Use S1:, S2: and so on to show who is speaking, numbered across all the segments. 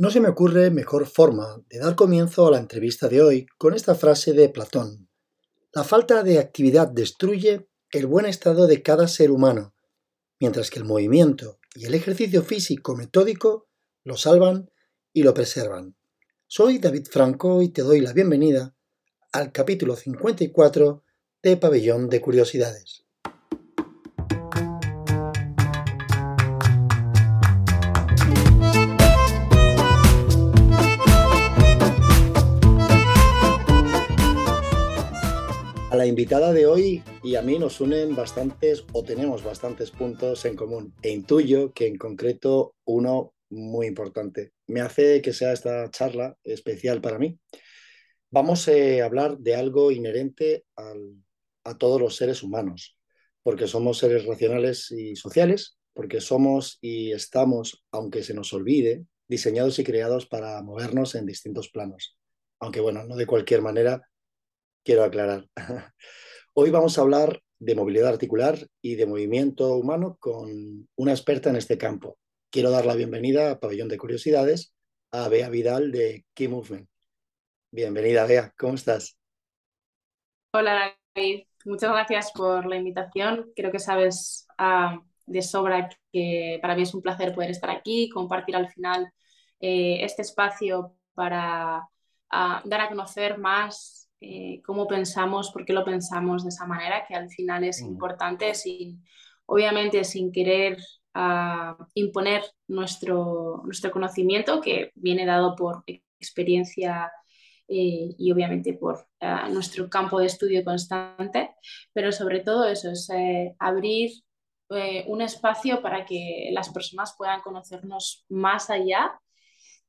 S1: No se me ocurre mejor forma de dar comienzo a la entrevista de hoy con esta frase de Platón. La falta de actividad destruye el buen estado de cada ser humano, mientras que el movimiento y el ejercicio físico metódico lo salvan y lo preservan. Soy David Franco y te doy la bienvenida al capítulo 54 de Pabellón de Curiosidades. La invitada de hoy y a mí nos unen bastantes o tenemos bastantes puntos en común e intuyo que en concreto uno muy importante. Me hace que sea esta charla especial para mí. Vamos a hablar de algo inherente a todos los seres humanos, porque somos seres racionales y sociales, porque somos y estamos, aunque se nos olvide, diseñados y creados para movernos en distintos planos. Aunque bueno, no de cualquier manera, quiero aclarar. Hoy vamos a hablar de movilidad articular y de movimiento humano con una experta en este campo. Quiero dar la bienvenida a Pabellón de Curiosidades a Bea Vidal de Key Movement. Bienvenida, Bea, ¿cómo estás?
S2: Hola, David. Muchas gracias por la invitación. Creo que sabes ah, de sobra que para mí es un placer poder estar aquí, compartir al final eh, este espacio para ah, dar a conocer más eh, cómo pensamos, por qué lo pensamos de esa manera, que al final es importante, sin, obviamente sin querer ah, imponer nuestro, nuestro conocimiento, que viene dado por experiencia eh, y obviamente por ah, nuestro campo de estudio constante, pero sobre todo eso, es eh, abrir un espacio para que las personas puedan conocernos más allá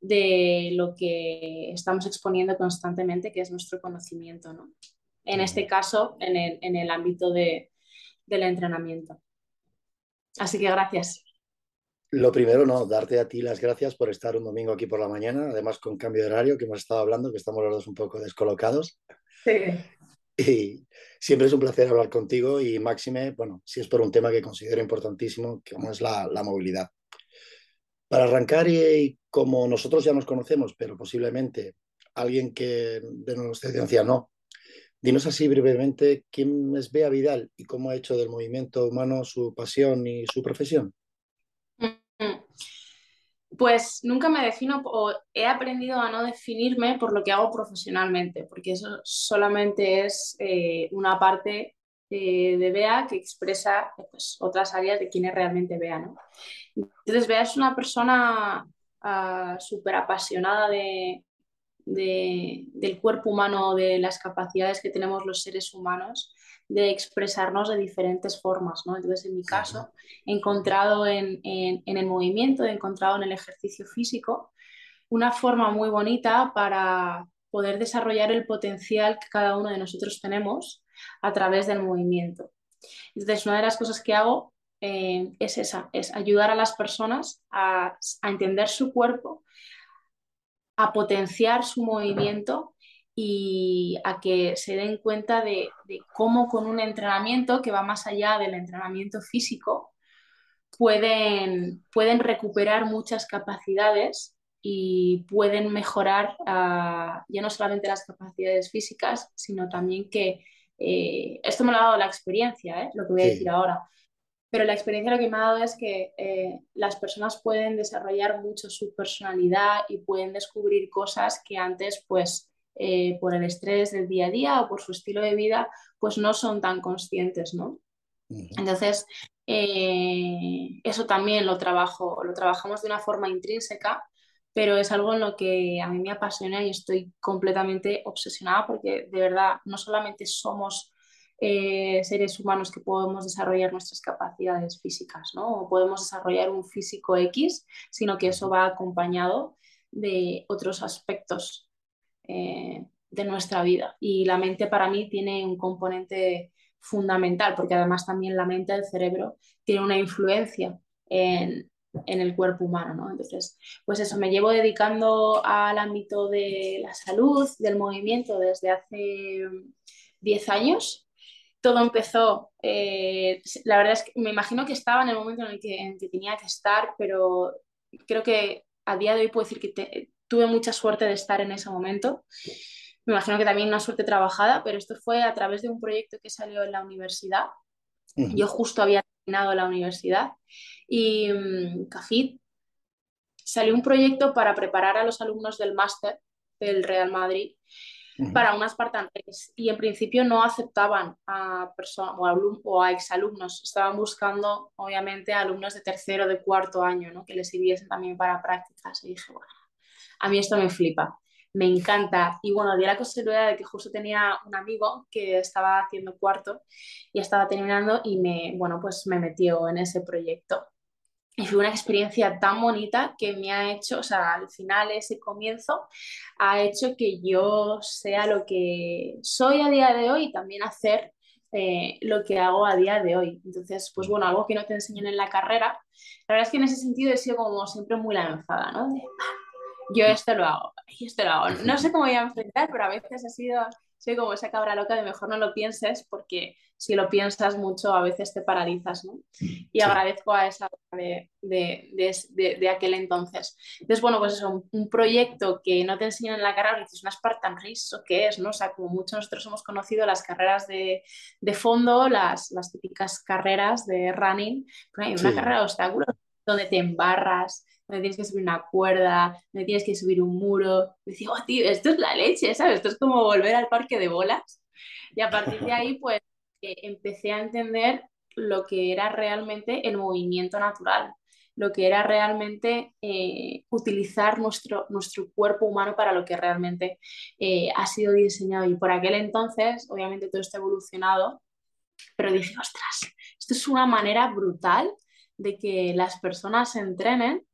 S2: de lo que estamos exponiendo constantemente, que es nuestro conocimiento, ¿no? En este caso, en el, en el ámbito de, del entrenamiento. Así que gracias.
S1: Lo primero, no, darte a ti las gracias por estar un domingo aquí por la mañana, además con cambio de horario, que hemos estado hablando, que estamos los dos un poco descolocados.
S2: Sí.
S1: Y siempre es un placer hablar contigo y máxime, bueno, si es por un tema que considero importantísimo, como es la, la movilidad. Para arrancar, y, como nosotros ya nos conocemos, pero posiblemente alguien que de nuestra audiencia no, dinos así brevemente quién es Bea Vidal y cómo ha hecho del movimiento humano su pasión y su profesión.
S2: Mm. Pues nunca me defino o he aprendido a no definirme por lo que hago profesionalmente, porque eso solamente es eh, una parte eh, de Bea que expresa pues, otras áreas de quién es realmente Bea. ¿no? Entonces, Bea es una persona uh, súper apasionada de, del cuerpo humano, de las capacidades que tenemos los seres humanos de expresarnos de diferentes formas. ¿no? Entonces, en mi caso, he encontrado en, en, en, el movimiento, he encontrado en el ejercicio físico una forma muy bonita para poder desarrollar el potencial que cada uno de nosotros tenemos a través del movimiento. Entonces, una de las cosas que hago eh, es esa, es ayudar a las personas a, entender su cuerpo, a potenciar su movimiento y a que se den cuenta de, cómo con un entrenamiento que va más allá del entrenamiento físico pueden, pueden recuperar muchas capacidades y pueden mejorar ah, ya no solamente las capacidades físicas, sino también que eh, esto me lo ha dado la experiencia, ¿eh? lo que voy a decir ahora. Pero la experiencia lo que me ha dado es que eh, las personas pueden desarrollar mucho su personalidad y pueden descubrir cosas que antes, pues, por el estrés del día a día o por su estilo de vida, pues no son tan conscientes, ¿no? Entonces, eso también lo trabajo, lo trabajamos de una forma intrínseca pero es algo en lo que a mí me apasiona y estoy completamente obsesionada porque de verdad no solamente somos eh, seres humanos que podemos desarrollar nuestras capacidades físicas, ¿no? O podemos desarrollar un físico X, sino que eso va acompañado de otros aspectos eh, de nuestra vida. Y la mente para mí tiene un componente fundamental, porque además también la mente, el cerebro, tiene una influencia en, en el cuerpo humano, ¿no? Entonces, pues eso, me llevo dedicando al ámbito de la salud, del movimiento desde hace 10 años. Todo empezó, eh, la verdad es que me imagino que estaba en el momento en el que, tenía que estar, pero creo que a día de hoy puedo decir que tuve mucha suerte de estar en ese momento. Me imagino que también una suerte trabajada, pero esto fue a través de un proyecto que salió en la universidad. Yo justo había terminado la universidad y um, CAFID salió un proyecto para preparar a los alumnos del máster del Real Madrid para unas Spartan y en principio no aceptaban a personas o, o, a exalumnos, estaban buscando obviamente a alumnos de tercero, de cuarto año, ¿no? que les sirviesen también para prácticas. Y dije, bueno, a mí esto me flipa, me encanta y bueno, di la casualidad de que justo tenía un amigo que estaba haciendo cuarto y estaba terminando y me, bueno, pues me metió en ese proyecto y fue una experiencia tan bonita que me ha hecho, o sea, al final ese comienzo ha hecho que yo sea lo que soy a día de hoy y también hacer eh, lo que hago a día de hoy. Entonces, pues bueno, algo que no te enseñan en la carrera. La verdad es que en ese sentido he sido como siempre muy lanzada, ¿no? yo esto lo hago, y esto lo hago. No sé cómo voy a enfrentar, pero a veces ha sido soy como esa cabra loca de mejor no lo pienses porque si lo piensas mucho a veces te paralizas, ¿no? Y agradezco a esa de, de, de, aquel entonces. Entonces, bueno, pues es un, proyecto que no te enseñan en la carrera, porque es una Spartan Race, ¿o qué es? ¿no? O sea, como muchos nosotros hemos conocido las carreras de, fondo, las, las típicas carreras de running, pero hay una carrera de obstáculos donde te embarras, donde tienes que subir una cuerda, donde tienes que subir un muro. Y decía, oh, tío, esto es la leche, ¿sabes? Esto es como volver al parque de bolas. Y a partir de ahí, pues, eh, empecé a entender lo que era realmente el movimiento natural, lo que era realmente eh, utilizar nuestro, nuestro cuerpo humano para lo que realmente eh, ha sido diseñado. Y por aquel entonces, obviamente todo está evolucionado, pero dije, ostras, esto es una manera brutal de que las personas se entrenen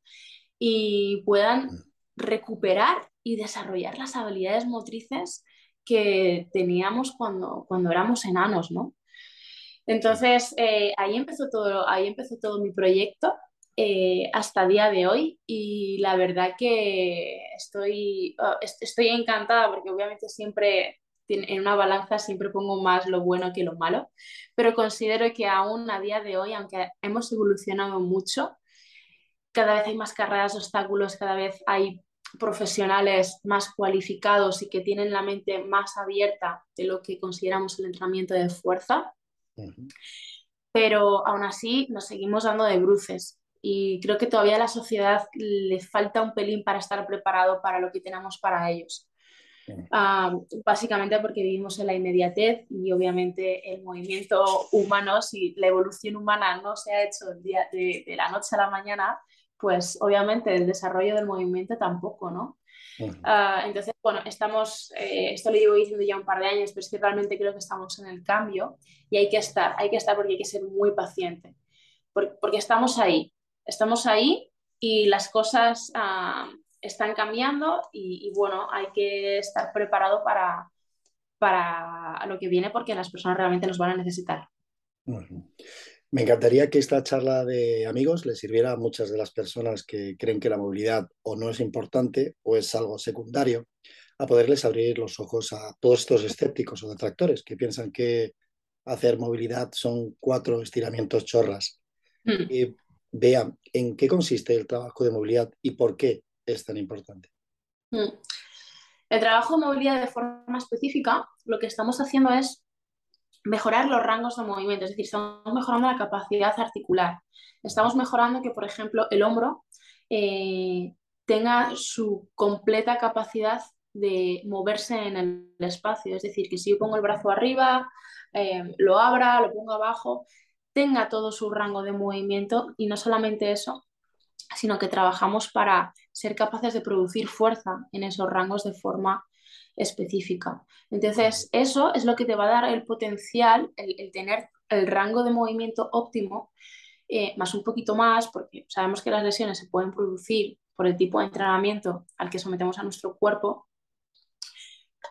S2: y puedan mm. recuperar y desarrollar las habilidades motrices que teníamos cuando, cuando éramos enanos, ¿no? Entonces, eh, ahí, empezó todo, ahí empezó todo mi proyecto eh, hasta día de hoy y la verdad que estoy, oh, estoy encantada porque obviamente siempre en una balanza siempre pongo más lo bueno que lo malo, pero considero que aún a día de hoy, aunque hemos evolucionado mucho, cada vez hay más carreras de obstáculos, cada vez hay profesionales más cualificados y que tienen la mente más abierta de lo que consideramos el entrenamiento de fuerza. Pero aún así nos seguimos dando de bruces y creo que todavía a la sociedad le falta un pelín para estar preparado para lo que tenemos para ellos. Ah, básicamente porque vivimos en la inmediatez y obviamente el movimiento humano, si la evolución humana no se ha hecho día, de, de, la noche a la mañana, pues obviamente el desarrollo del movimiento tampoco, ¿no? Ah, entonces, bueno, estamos, eh, esto lo llevo diciendo ya un par de años, pero es que realmente creo que estamos en el cambio y hay que estar, hay que estar porque hay que ser muy paciente, porque, estamos ahí, estamos ahí y las cosas ah, están cambiando y, bueno, hay que estar preparado para, para lo que viene porque las personas realmente nos van a necesitar.
S1: Me encantaría que esta charla de amigos le sirviera a muchas de las personas que creen que la movilidad o no es importante o es algo secundario, a poderles abrir los ojos a todos estos escépticos o detractores que piensan que hacer movilidad son cuatro estiramientos chorras. Hmm. Y vean en qué consiste el trabajo de movilidad y por qué es tan importante. Hmm.
S2: El trabajo de movilidad de forma específica, lo que estamos haciendo es mejorar los rangos de movimiento, es decir, estamos mejorando la capacidad articular. Estamos mejorando que, por ejemplo, el hombro eh, tenga su completa capacidad de moverse en el espacio, es decir, que si yo pongo el brazo arriba, eh, lo abra, lo pongo abajo, tenga todo su rango de movimiento y no solamente eso, sino que trabajamos para ser capaces de producir fuerza en esos rangos de forma específica. Entonces, eso es lo que te va a dar el potencial, el, tener el rango de movimiento óptimo, eh, más un poquito más, porque sabemos que las lesiones se pueden producir por el tipo de entrenamiento al que sometemos a nuestro cuerpo,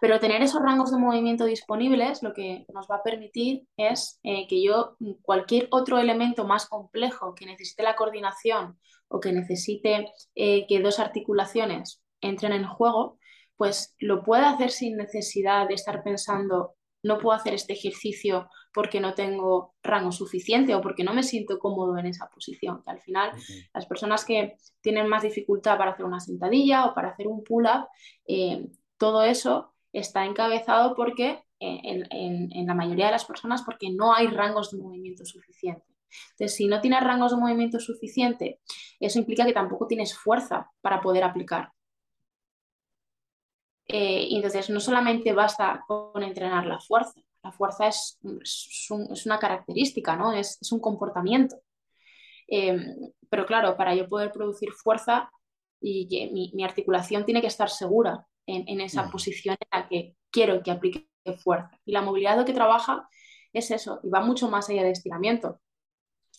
S2: pero tener esos rangos de movimiento disponibles lo que nos va a permitir es eh, que yo cualquier otro elemento más complejo que necesite la coordinación o que necesite eh, que dos articulaciones entren en juego, pues lo puede hacer sin necesidad de estar pensando no puedo hacer este ejercicio porque no tengo rango suficiente o porque no me siento cómodo en esa posición. Que al final, las personas que tienen más dificultad para hacer una sentadilla o para hacer un pull-up, eh, todo eso está encabezado porque eh, en, la mayoría de las personas porque no hay rangos de movimiento suficiente. Entonces, si no tienes rangos de movimiento suficiente, eso implica que tampoco tienes fuerza para poder aplicar. Eh, y entonces, no solamente basta con entrenar la fuerza, la fuerza es, es, una característica, ¿no? es, un comportamiento. Em, pero claro, para yo poder producir fuerza, y mi, mi articulación tiene que estar segura en, en esa posición en la que quiero que aplique fuerza. Y la movilidad lo que trabaja es eso, y va mucho más allá de estiramiento.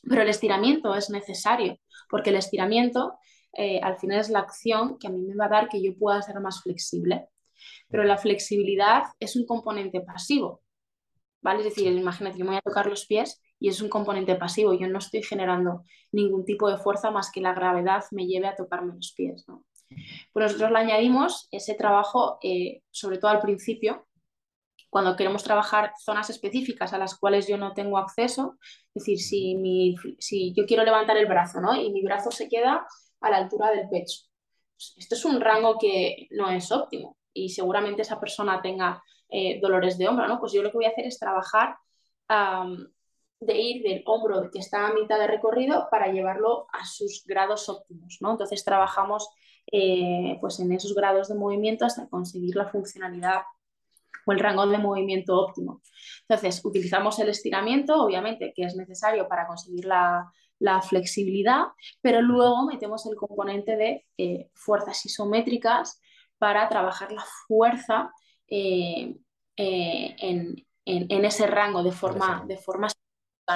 S2: Pero el estiramiento es necesario, porque el estiramiento eh, al final es la acción que a mí me va a dar que yo pueda ser más flexible. Pero la flexibilidad es un componente pasivo, ¿vale? Es decir, imagínate que me voy a tocar los pies y es un componente pasivo. Yo no estoy generando ningún tipo de fuerza más que la gravedad me lleve a tocarme los pies, ¿no? Pues nosotros le añadimos ese trabajo, eh, sobre todo al principio, cuando queremos trabajar zonas específicas a las cuales yo no tengo acceso, es decir, si, mi, si yo quiero levantar el brazo ¿no? y mi brazo se queda a la altura del pecho, pues esto es un rango que no es óptimo y seguramente esa persona tenga eh, dolores de hombro, ¿no? Pues yo lo que voy a hacer es trabajar de ir del hombro que está a mitad de recorrido para llevarlo a sus grados óptimos, ¿no? Entonces trabajamos eh, pues en esos grados de movimiento hasta conseguir la funcionalidad o el rango de movimiento óptimo. Entonces, utilizamos el estiramiento, obviamente, que es necesario para conseguir la, flexibilidad, pero luego metemos el componente de eh, fuerzas isométricas para trabajar la fuerza eh, eh, en, ese rango de forma, de forma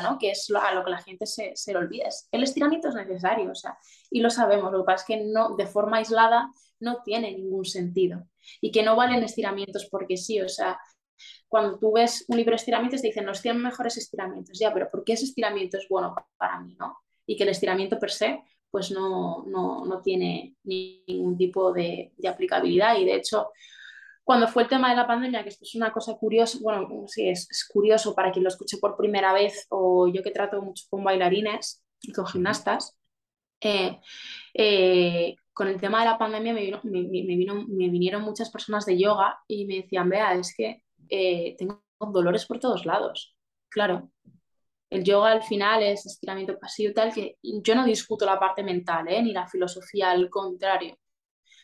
S2: ¿no? que es a lo que la gente se, se le olvida. El estiramiento es necesario, o sea, y lo sabemos, lo que pasa es que no, de forma aislada no tiene ningún sentido y que no valen estiramientos porque sí, o sea, cuando tú ves un libro de estiramientos te dicen los 100 mejores estiramientos, ya, pero ¿por qué ese estiramiento es bueno para mí, no? Y que el estiramiento per se pues no, no, no tiene ningún tipo de, de aplicabilidad y de hecho cuando fue el tema de la pandemia, que esto es una cosa curiosa, bueno, sí, es, es, curioso para quien lo escuche por primera vez, o yo que trato mucho con bailarines y con gimnastas, eh, eh, con el tema de la pandemia me, vino, me, vinieron muchas personas de yoga y me decían, vea, es que eh, tengo dolores por todos lados. Claro, el yoga al final es estiramiento pasivo tal, que yo no discuto la parte mental, ni la filosofía, al contrario,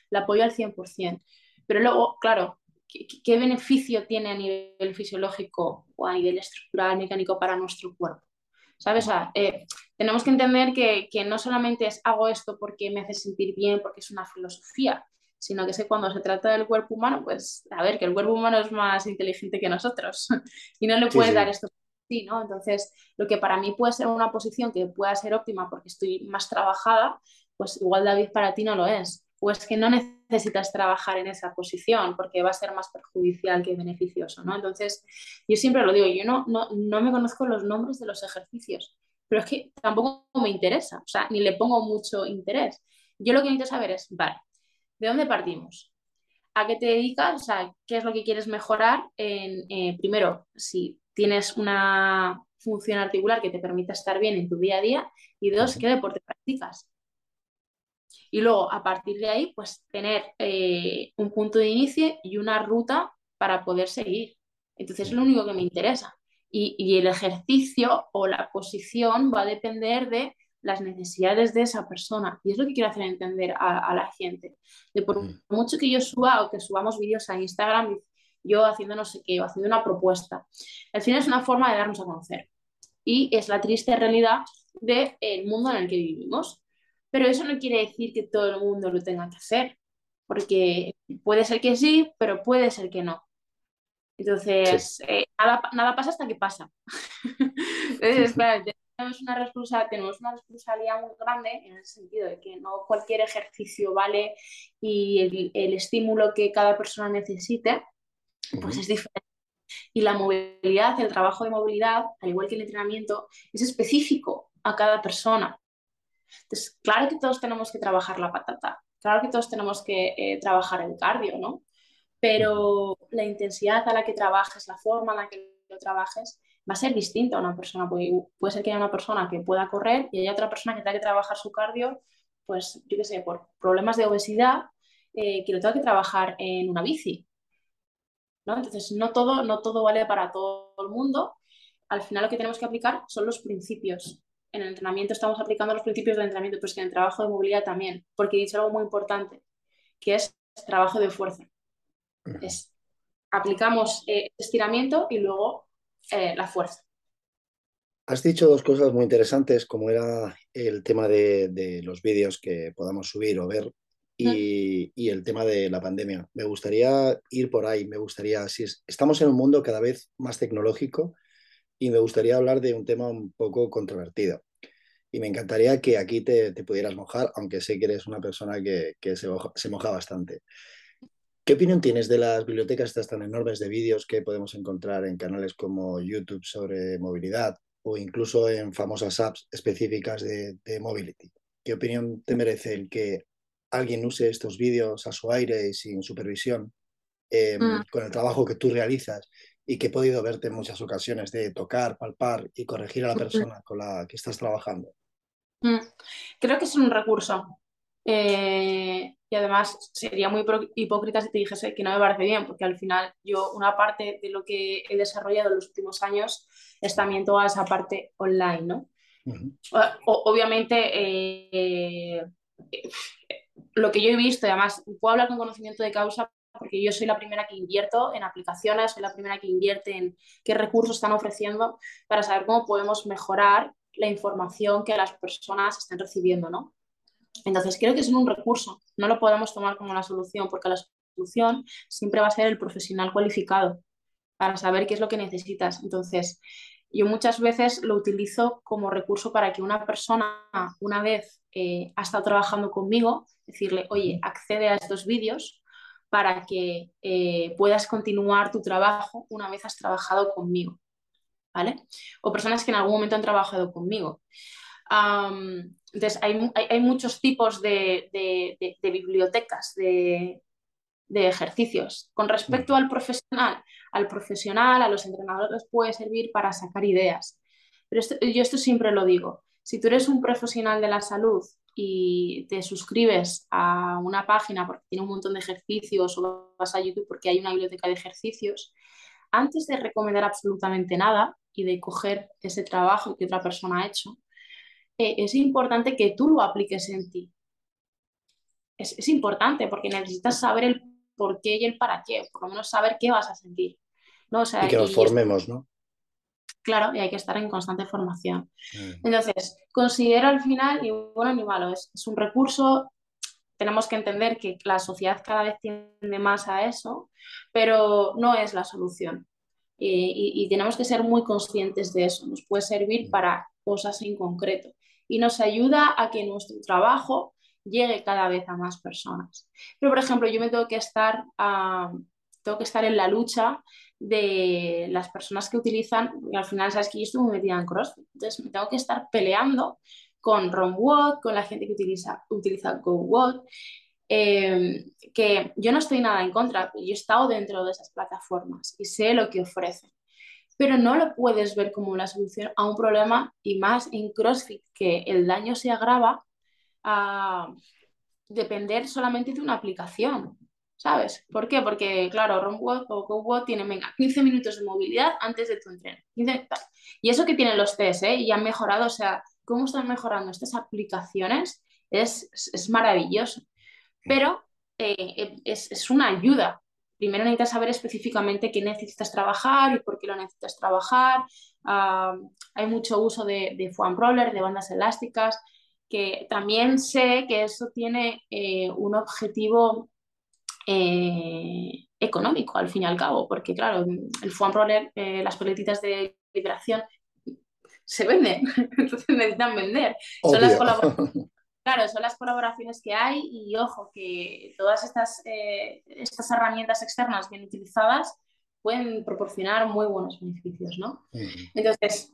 S2: la apoyo al 100%. Pero luego, claro, ¿qué, beneficio tiene a nivel fisiológico o a nivel estructural, mecánico para nuestro cuerpo? ¿Sabes? Eh, tenemos que entender que, no solamente es hago esto porque me hace sentir bien, porque es una filosofía, sino que es que cuando se trata del cuerpo humano, pues a ver, que el cuerpo humano es más inteligente que nosotros y no le puedes dar esto sí, ¿no? Entonces, lo que para mí puede ser una posición que pueda ser óptima porque estoy más trabajada, pues igual David para ti no lo es o es que no necesitas trabajar en esa posición porque va a ser más perjudicial que beneficioso, ¿no? Entonces, yo siempre lo digo, yo no, no, me conozco los nombres de los ejercicios, pero es que tampoco me interesa, o sea, ni le pongo mucho interés. Yo lo que necesito saber es, vale, ¿de dónde partimos? ¿A qué te dedicas? O sea, ¿qué es lo que quieres mejorar? En, eh, primero, si tienes una función articular que te permita estar bien en tu día a día y dos, ¿qué deporte practicas? Y luego, a partir de ahí, pues tener eh, un punto de inicio y una ruta para poder seguir. Entonces, es lo único que me interesa. Y, el ejercicio o la posición va a depender de las necesidades de esa persona. Y es lo que quiero hacer entender a, la gente. De por mm. mucho que yo suba o que subamos vídeos a Instagram, yo haciendo no sé qué, o haciendo una propuesta, al final es una forma de darnos a conocer. Y es la triste realidad del mundo en el que vivimos. Pero eso no quiere decir que todo el mundo lo tenga que hacer, porque puede ser que sí, pero puede ser que no. Entonces, eh, nada, pasa hasta que pasa. Entonces, tenemos una, responsabilidad, tenemos una responsabilidad muy grande en el sentido de que no cualquier ejercicio vale y el, estímulo que cada persona necesite, pues es diferente. Y la movilidad, el trabajo de movilidad, al igual que el entrenamiento, es específico a cada persona. Entonces, claro que todos tenemos que trabajar la patata, claro que todos tenemos que eh, trabajar el cardio, ¿no? pero la intensidad a la que trabajes, la forma en la que lo trabajes, va a ser distinta a una persona. Puede, puede ser que haya una persona que pueda correr y haya otra persona que tenga que trabajar su cardio, pues yo qué sé, por problemas de obesidad, eh, que lo tenga que trabajar en una bici. ¿No? Entonces, no todo, no todo vale para todo el mundo. Al final lo que tenemos que aplicar son los principios. En el entrenamiento estamos aplicando los principios del entrenamiento, pero es que en el trabajo de movilidad también, porque he dicho algo muy importante, que es trabajo de fuerza. Es, aplicamos eh, estiramiento y luego eh, la fuerza.
S1: Has dicho dos cosas muy interesantes, como era el tema de, los vídeos que podamos subir o ver y, el tema de la pandemia. Me gustaría ir por ahí, me gustaría, si estamos en un mundo cada vez más tecnológico y me gustaría hablar de un tema un poco controvertido. Y me encantaría que aquí te, pudieras mojar, aunque sé que eres una persona que, se, se moja bastante. ¿Qué opinión tienes de las bibliotecas estas tan enormes de vídeos que podemos encontrar en canales como YouTube sobre movilidad o incluso en famosas apps específicas de, mobility? ¿Qué opinión te merece el que alguien use estos vídeos a su aire y sin supervisión em, mm. con el trabajo que tú realizas y que he podido verte en muchas ocasiones de tocar, palpar y corregir a la persona con la que estás trabajando?
S2: Mm. Creo que es un recurso. Eh, y además sería muy hipócrita si te dijese que no me parece bien, porque al final yo una parte de lo que he desarrollado en los últimos años es también toda esa parte online, ¿no? obviamente, eh, lo que yo he visto, además puedo hablar con conocimiento de causa, porque yo soy la primera que invierto en aplicaciones, soy la primera que invierte en qué recursos están ofreciendo para saber cómo podemos mejorar la información que las personas están recibiendo, ¿no? Entonces, creo que es un recurso, no lo podemos tomar como una solución, porque la solución siempre va a ser el profesional cualificado para saber qué es lo que necesitas. Entonces, yo muchas veces lo utilizo como recurso para que una persona, una vez eh, ha estado trabajando conmigo, decirle, oye, accede a estos vídeos para que eh, puedas continuar tu trabajo una vez has trabajado conmigo. ¿Vale? O personas que en algún momento han trabajado conmigo entonces, hay, muchos tipos de, bibliotecas, de, ejercicios. Con respecto al profesional, al profesional, a los entrenadores puede servir para sacar ideas. Pero yo esto siempre lo digo. Si tú eres un profesional de la salud y te suscribes a una página porque tiene un montón de ejercicios o vas a YouTube porque hay una biblioteca de ejercicios, antes de recomendar absolutamente nada y de coger ese trabajo que otra persona ha hecho, eh, es importante que tú lo apliques en ti. Es, importante porque necesitas saber el por qué y el para qué, por lo menos saber qué vas a sentir. ¿no?
S1: y que nos formemos, ¿no?
S2: Claro, y hay que estar en constante formación. Mm. Entonces, considero al final, ni bueno ni malo, es, un recurso, tenemos que entender que la sociedad cada vez tiende más a eso, pero no es la solución. Y, y, tenemos que ser muy conscientes de eso. Nos puede servir mm. para cosas en concreto y nos ayuda a que nuestro trabajo llegue cada vez a más personas. Pero, por ejemplo, yo me tengo que estar, tengo que estar en la lucha de las personas que utilizan, y al final sabes que yo estoy muy metida en CrossFit, entonces me tengo que estar peleando con RomWod, con la gente que utiliza, utiliza GoWod, em, que yo no estoy nada en contra, yo he estado dentro de esas plataformas y sé lo que ofrecen. Pero no lo puedes ver como la solución a un problema y más en CrossFit, que el daño se agrava a depender solamente de una aplicación. ¿Sabes? ¿Por qué? Porque, claro, RunWalk o GoWalk tienen, venga, 15 minutos de movilidad antes de tu entreno. Y eso que tienen los test, ¿eh? Y han mejorado, o sea, cómo están mejorando estas aplicaciones es, es maravilloso. Pero eh, es, es, una ayuda, primero necesitas saber específicamente qué necesitas trabajar y por qué lo necesitas trabajar. Ah, hay mucho uso de, de foam roller, de bandas elásticas, que también sé que eso tiene eh, un objetivo eh, económico al fin y al cabo, porque claro, el foam roller, eh, las peletitas de liberación se venden, entonces necesitan vender. Son las, Claro, son las colaboraciones que hay y ojo, que todas estas, estas herramientas externas bien utilizadas pueden proporcionar muy buenos beneficios, ¿no? Entonces,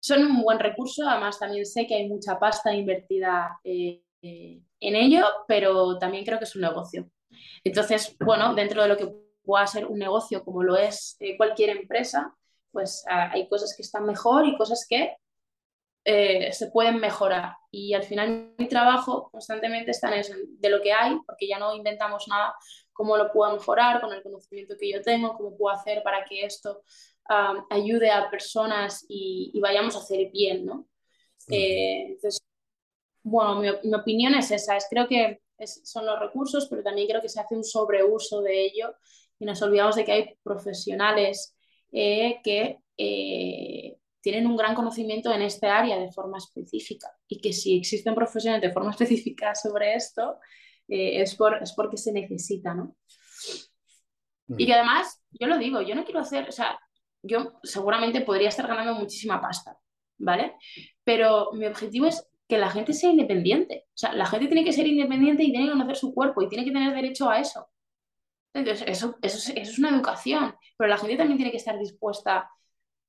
S2: son un buen recurso, además también sé que hay mucha pasta invertida eh, en ello, pero también creo que es un negocio. Entonces, bueno, dentro de lo que pueda ser un negocio como lo es eh, cualquier empresa, pues ah, hay cosas que están mejor y cosas que eh, se pueden mejorar. Y al final mi trabajo constantemente está en eso, de lo que hay, porque ya no inventamos nada, cómo lo puedo mejorar con el conocimiento que yo tengo, cómo puedo hacer para que esto ayude a personas y, vayamos a hacer bien, ¿no? Eh, entonces, bueno, mi, mi, opinión es esa, es creo que son los recursos, pero también creo que se hace un sobreuso de ello y nos olvidamos de que hay profesionales eh, que eh, tienen un gran conocimiento en este área de forma específica y que si existen profesionales de forma específica sobre esto, es, por, es porque se necesita, ¿no? Y que además, yo lo digo, yo no quiero hacer, o sea, yo seguramente podría estar ganando muchísima pasta, ¿vale? Pero mi objetivo es que la gente sea independiente. O sea, la gente tiene que ser independiente y tiene que conocer su cuerpo y tiene que tener derecho a eso. Entonces, eso, eso, es una educación, pero la gente también tiene que estar dispuesta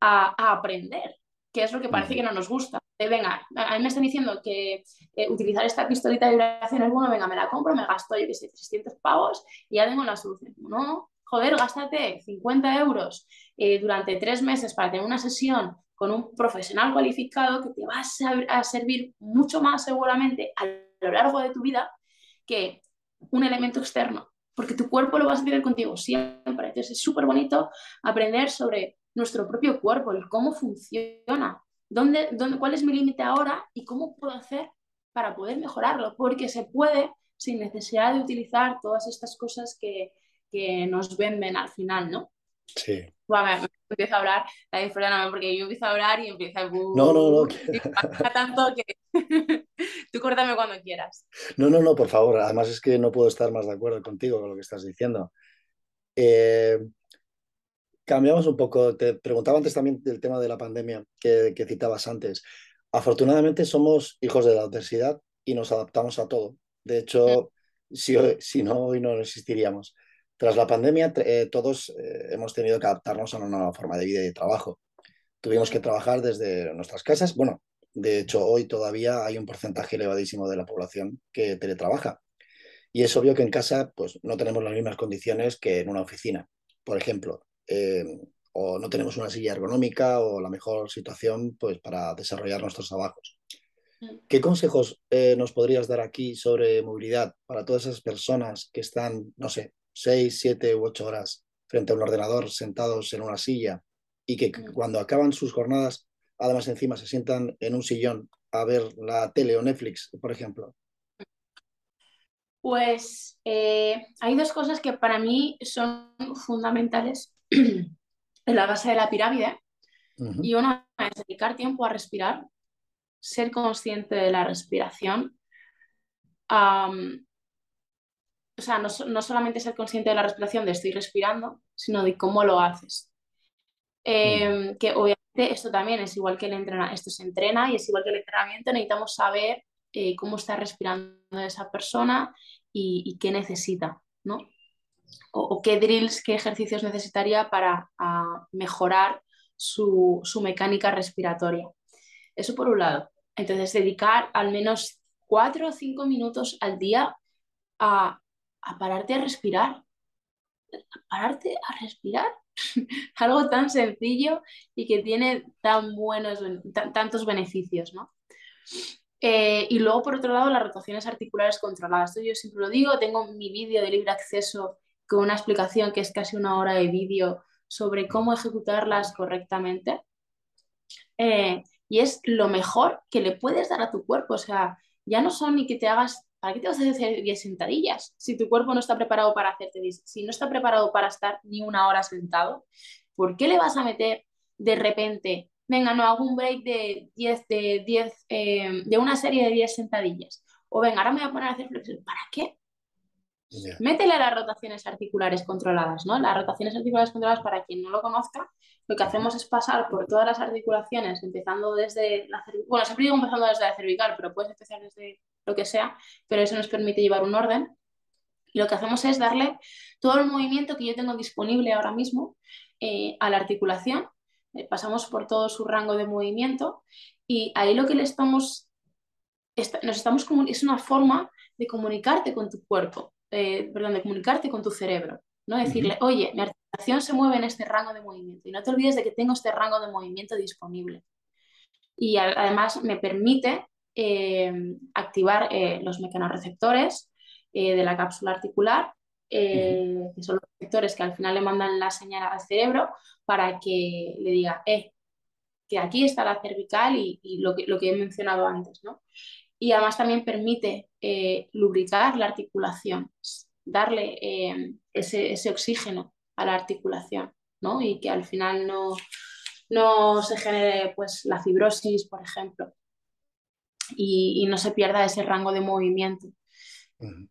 S2: a, aprender, que es lo que parece que no nos gusta. venga, a mí me están diciendo que eh, utilizar esta pistolita de vibración es bueno, venga, me la compro, me gasto, yo que sé, 300 pavos y ya tengo la solución. No, joder, gástate 50 euros eh, durante tres meses para tener una sesión con un profesional cualificado que te va a, servir mucho más seguramente a lo largo de tu vida que un elemento externo, porque tu cuerpo lo vas a tener contigo siempre. Entonces es súper bonito aprender sobre nuestro propio cuerpo, el cómo funciona, dónde, dónde, cuál es mi límite ahora y cómo puedo hacer para poder mejorarlo, porque se puede sin necesidad de utilizar todas estas cosas que, que nos venden al final, ¿no?
S1: Sí.
S2: Bueno, empiezo a hablar, perdóname, porque yo empiezo a hablar y empieza a...
S1: No, no, no.
S2: tanto que tú córtame cuando quieras.
S1: No, no, no, por favor. Además es que no puedo estar más de acuerdo contigo con lo que estás diciendo. Eh, cambiamos un poco. Te preguntaba antes también del tema de la pandemia que, que citabas antes. Afortunadamente somos hijos de la adversidad y nos adaptamos a todo. De hecho, si, si no, hoy no existiríamos. Tras la pandemia, eh, todos eh, hemos tenido que adaptarnos a una nueva forma de vida y de trabajo. Tuvimos que trabajar desde nuestras casas. Bueno, de hecho, hoy todavía hay un porcentaje elevadísimo de la población que teletrabaja. Y es obvio que en casa pues, no tenemos las mismas condiciones que en una oficina. Por ejemplo, eh, o no tenemos una silla ergonómica o la mejor situación pues, para desarrollar nuestros trabajos. ¿Qué consejos nos podrías dar aquí sobre movilidad para todas esas personas que están, no sé, seis, siete u ocho horas frente a un ordenador sentados en una silla y que mm. cuando acaban sus jornadas, además encima se sientan en un sillón a ver la tele o Netflix, por ejemplo?
S2: Pues eh, hay dos cosas que para mí son fundamentales en la base de la pirámide. Y una es dedicar tiempo a respirar, ser consciente de la respiración, o sea, no, solamente ser consciente de la respiración, de estoy respirando, sino de cómo lo haces. Em, que obviamente esto también es igual que el entrenamiento, esto se entrena y es igual que el entrenamiento, necesitamos saber eh, cómo está respirando esa persona y, qué necesita, ¿no? O, qué drills, qué ejercicios necesitaría para mejorar su, su mecánica respiratoria. Eso por un lado. Entonces, dedicar al menos cuatro o cinco minutos al día a a pararte a respirar. A pararte a respirar. Algo tan sencillo y que tiene tan buenos, tantos beneficios, ¿no? Eh, y luego, por otro lado, las rotaciones articulares controladas. Yo siempre lo digo, tengo mi vídeo de libre acceso con una explicación que es casi una hora de vídeo sobre cómo ejecutarlas correctamente. Eh, y es lo mejor que le puedes dar a tu cuerpo. O sea, ya no son ni que te hagas ¿para qué te vas a hacer 10 sentadillas? Si tu cuerpo no está preparado para hacerte 10, si no está preparado para estar ni una hora sentado, ¿por qué le vas a meter de repente, venga, no hago un break de 10, de 10, eh, de una serie de 10 sentadillas? O venga, ahora me voy a poner a hacer flexión. ¿Para qué? Métele a las rotaciones articulares controladas, ¿no? Las rotaciones articulares controladas, para quien no lo conozca, lo que hacemos es pasar por todas las articulaciones, empezando desde la cervical, bueno, siempre digo empezando desde la cervical, pero puedes empezar desde lo que sea, pero eso nos permite llevar un orden. Y lo que hacemos es darle todo el movimiento que yo tengo disponible ahora mismo eh, a la articulación, eh, pasamos por todo su rango de movimiento y ahí lo que le estamos, nos estamos es una forma de comunicarte con tu cuerpo. eh, perdón, de comunicarte con tu cerebro, ¿no? Decirle, oye, mi articulación se mueve en este rango de movimiento y no te olvides de que tengo este rango de movimiento disponible. Y además me permite eh, activar eh, los mecanorreceptores de la cápsula articular, que son los receptores que al final le mandan la señal al cerebro para que le diga, eh, que aquí está la cervical y, lo, que, lo que he mencionado antes, ¿no? Y además también permite eh, lubricar la articulación, darle eh, ese, oxígeno a la articulación, ¿no? Y que al final no, no se genere pues, la fibrosis, por ejemplo, y, no se pierda ese rango de movimiento.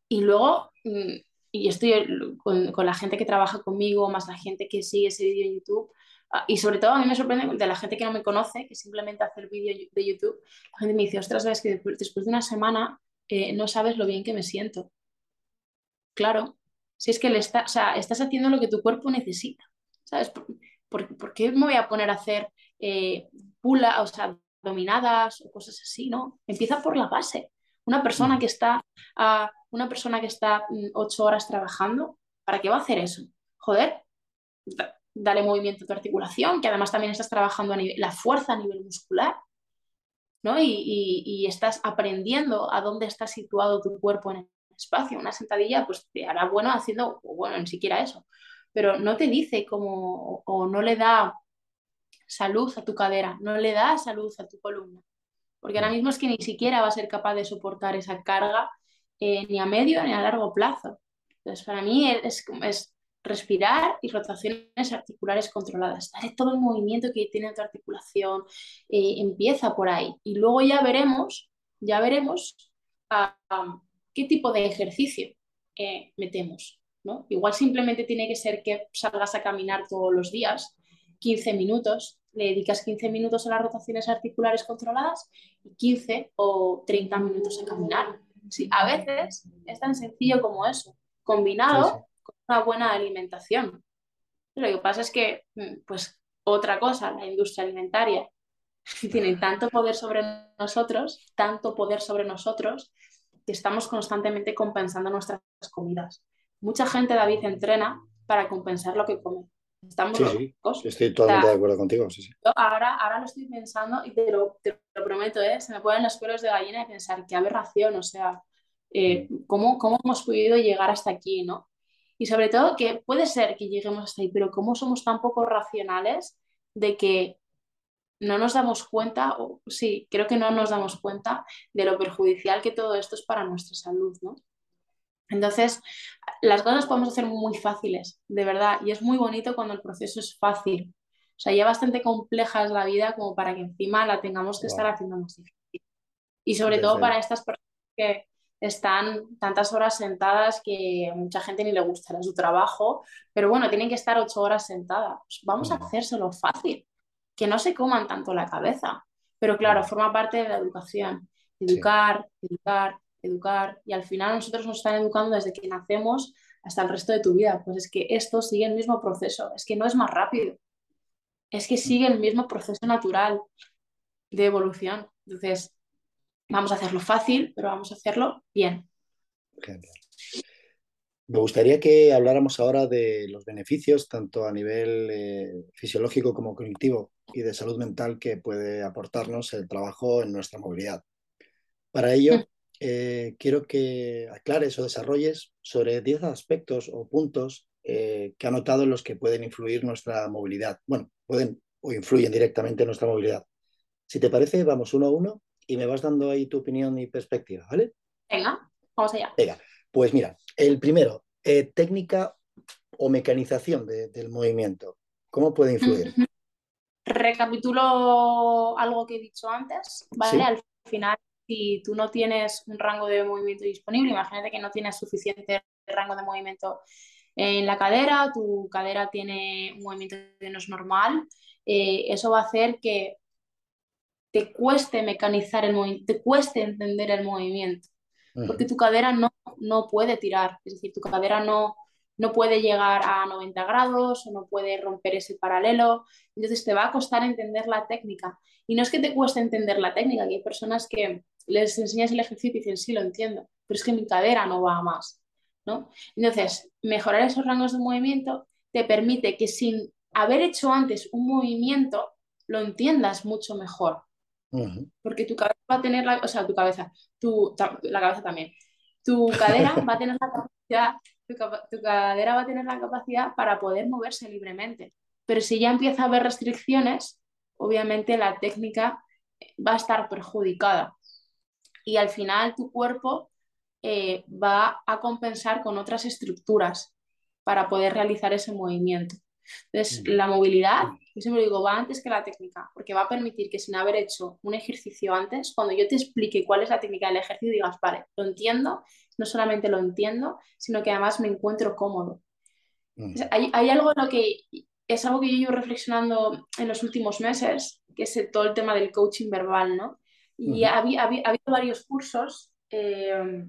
S2: Y luego, mm, y estoy con, con, la gente que trabaja conmigo, más la gente que sigue ese vídeo en YouTube, Ah, y sobre todo a mí me sorprende de la gente que no me conoce, que simplemente hace el vídeo de YouTube, la gente me dice, ostras, ves que después de una semana eh, no sabes lo bien que me siento. Claro, si es que le está, o sea, estás haciendo lo que tu cuerpo necesita, ¿sabes? ¿Por, qué me voy a poner a hacer eh, pula, o sea, dominadas o cosas así, no? Empieza por la base. Una persona que está, una persona que está mm, ocho horas trabajando, ¿para qué va a hacer eso? Joder, dale movimiento a tu articulación, que además también estás trabajando a nivel, la fuerza a nivel muscular, ¿no? Y, estás aprendiendo a dónde está situado tu cuerpo en el espacio. Una sentadilla, pues te hará bueno haciendo, bueno, ni siquiera eso, pero no te dice cómo, o no le da salud a tu cadera, no le da salud a tu columna, porque ahora mismo es que ni siquiera va a ser capaz de soportar esa carga eh, ni a medio ni a largo plazo. Entonces, para mí es, es respirar y rotaciones articulares controladas. Dale todo el movimiento que tiene tu articulación, eh, empieza por ahí. Y luego ya veremos, ya veremos qué tipo de ejercicio eh, metemos. ¿no? Igual simplemente tiene que ser que salgas a caminar todos los días, 15 minutos, le dedicas 15 minutos a las rotaciones articulares controladas y 15 o 30 minutos a caminar. Sí, a veces es tan sencillo como eso, combinado una buena alimentación. Lo que pasa es que, mm, pues, otra cosa, la industria alimentaria tiene tanto poder sobre nosotros, tanto poder sobre nosotros, que estamos constantemente compensando nuestras comidas. Mucha gente, David, entrena para compensar lo que come. Estamos
S1: sí, estoy totalmente de acuerdo contigo. Sí,
S2: ahora, ahora lo estoy pensando y te lo, prometo, ¿eh? se me ponen los pelos de gallina de pensar qué aberración, o sea, eh, mm. ¿cómo, ¿cómo, hemos podido llegar hasta aquí, ¿no? Y sobre todo que puede ser que lleguemos hasta ahí, pero ¿cómo somos tan poco racionales de que no nos damos cuenta, o sí, creo que no nos damos cuenta de lo perjudicial que todo esto es para nuestra salud, ¿no? Entonces, las cosas podemos hacer muy fáciles, de verdad, y es muy bonito cuando el proceso es fácil. O sea, ya bastante compleja es la vida como para que encima la tengamos que estar haciendo más difícil. Y sobre todo para estas personas que, están tantas horas sentadas que a mucha gente ni le gustará su trabajo, pero bueno, tienen que estar ocho horas sentadas. Pues vamos a hacérselo fácil, que no se coman tanto la cabeza. Pero claro, forma parte de la educación. Educar, educar, educar. Y al final nosotros nos están educando desde que nacemos hasta el resto de tu vida. Pues es que esto sigue el mismo proceso, es que no es más rápido. Es que sigue el mismo proceso natural de evolución. Entonces, Vamos a hacerlo fácil, pero vamos a hacerlo bien.
S1: Me gustaría que habláramos ahora de los beneficios, tanto a nivel eh, fisiológico como cognitivo y de salud mental que puede aportarnos el trabajo en nuestra movilidad. Para ello, mm. Eh, quiero que aclares o desarrolles sobre 10 aspectos o puntos eh, que ha notado en los que pueden influir nuestra movilidad. Bueno, pueden o influyen directamente en nuestra movilidad. Si te parece, vamos uno a uno y me vas dando ahí tu opinión y perspectiva, ¿vale?
S2: Venga, vamos allá.
S1: Venga, pues mira, el primero, eh, técnica o mecanización del movimiento. ¿Cómo puede influir?
S2: Recapitulo algo que he dicho antes, ¿vale? Al final, si tú no tienes un rango de movimiento disponible, imagínate que no tienes suficiente rango de movimiento en la cadera, tu cadera tiene un movimiento que no es normal, eh, eso va a hacer que te cueste mecanizar el movimiento, te cueste entender el movimiento, porque tu cadera no, no puede tirar, es decir, tu cadera no, no puede llegar a 90 grados o no puede romper ese paralelo, entonces te va a costar entender la técnica. Y no es que te cueste entender la técnica, que hay personas que les enseñas el ejercicio y dicen, sí, lo entiendo, pero es que mi cadera no va a más. ¿no? Entonces, mejorar esos rangos de movimiento te permite que sin haber hecho antes un movimiento, lo entiendas mucho mejor. Porque tu cabeza va a tener la, o sea, tu cabeza, tu, la cabeza también, tu cadera va a tener la capacidad, tu, cadera va a tener la capacidad para poder moverse libremente. Pero si ya empieza a haber restricciones, obviamente la técnica va a estar perjudicada. Y al final tu cuerpo eh, va a compensar con otras estructuras para poder realizar ese movimiento. Entonces, la movilidad, yo siempre digo, va antes que la técnica, porque va a permitir que sin haber hecho un ejercicio antes, cuando yo te explique cuál es la técnica del ejercicio, digas, vale, lo entiendo, no solamente lo entiendo, sino que además me encuentro cómodo. hay, hay, algo en lo que es algo que yo llevo reflexionando en los últimos meses, que es todo el tema del coaching verbal, ¿no? Y ha, habido varios cursos, eh,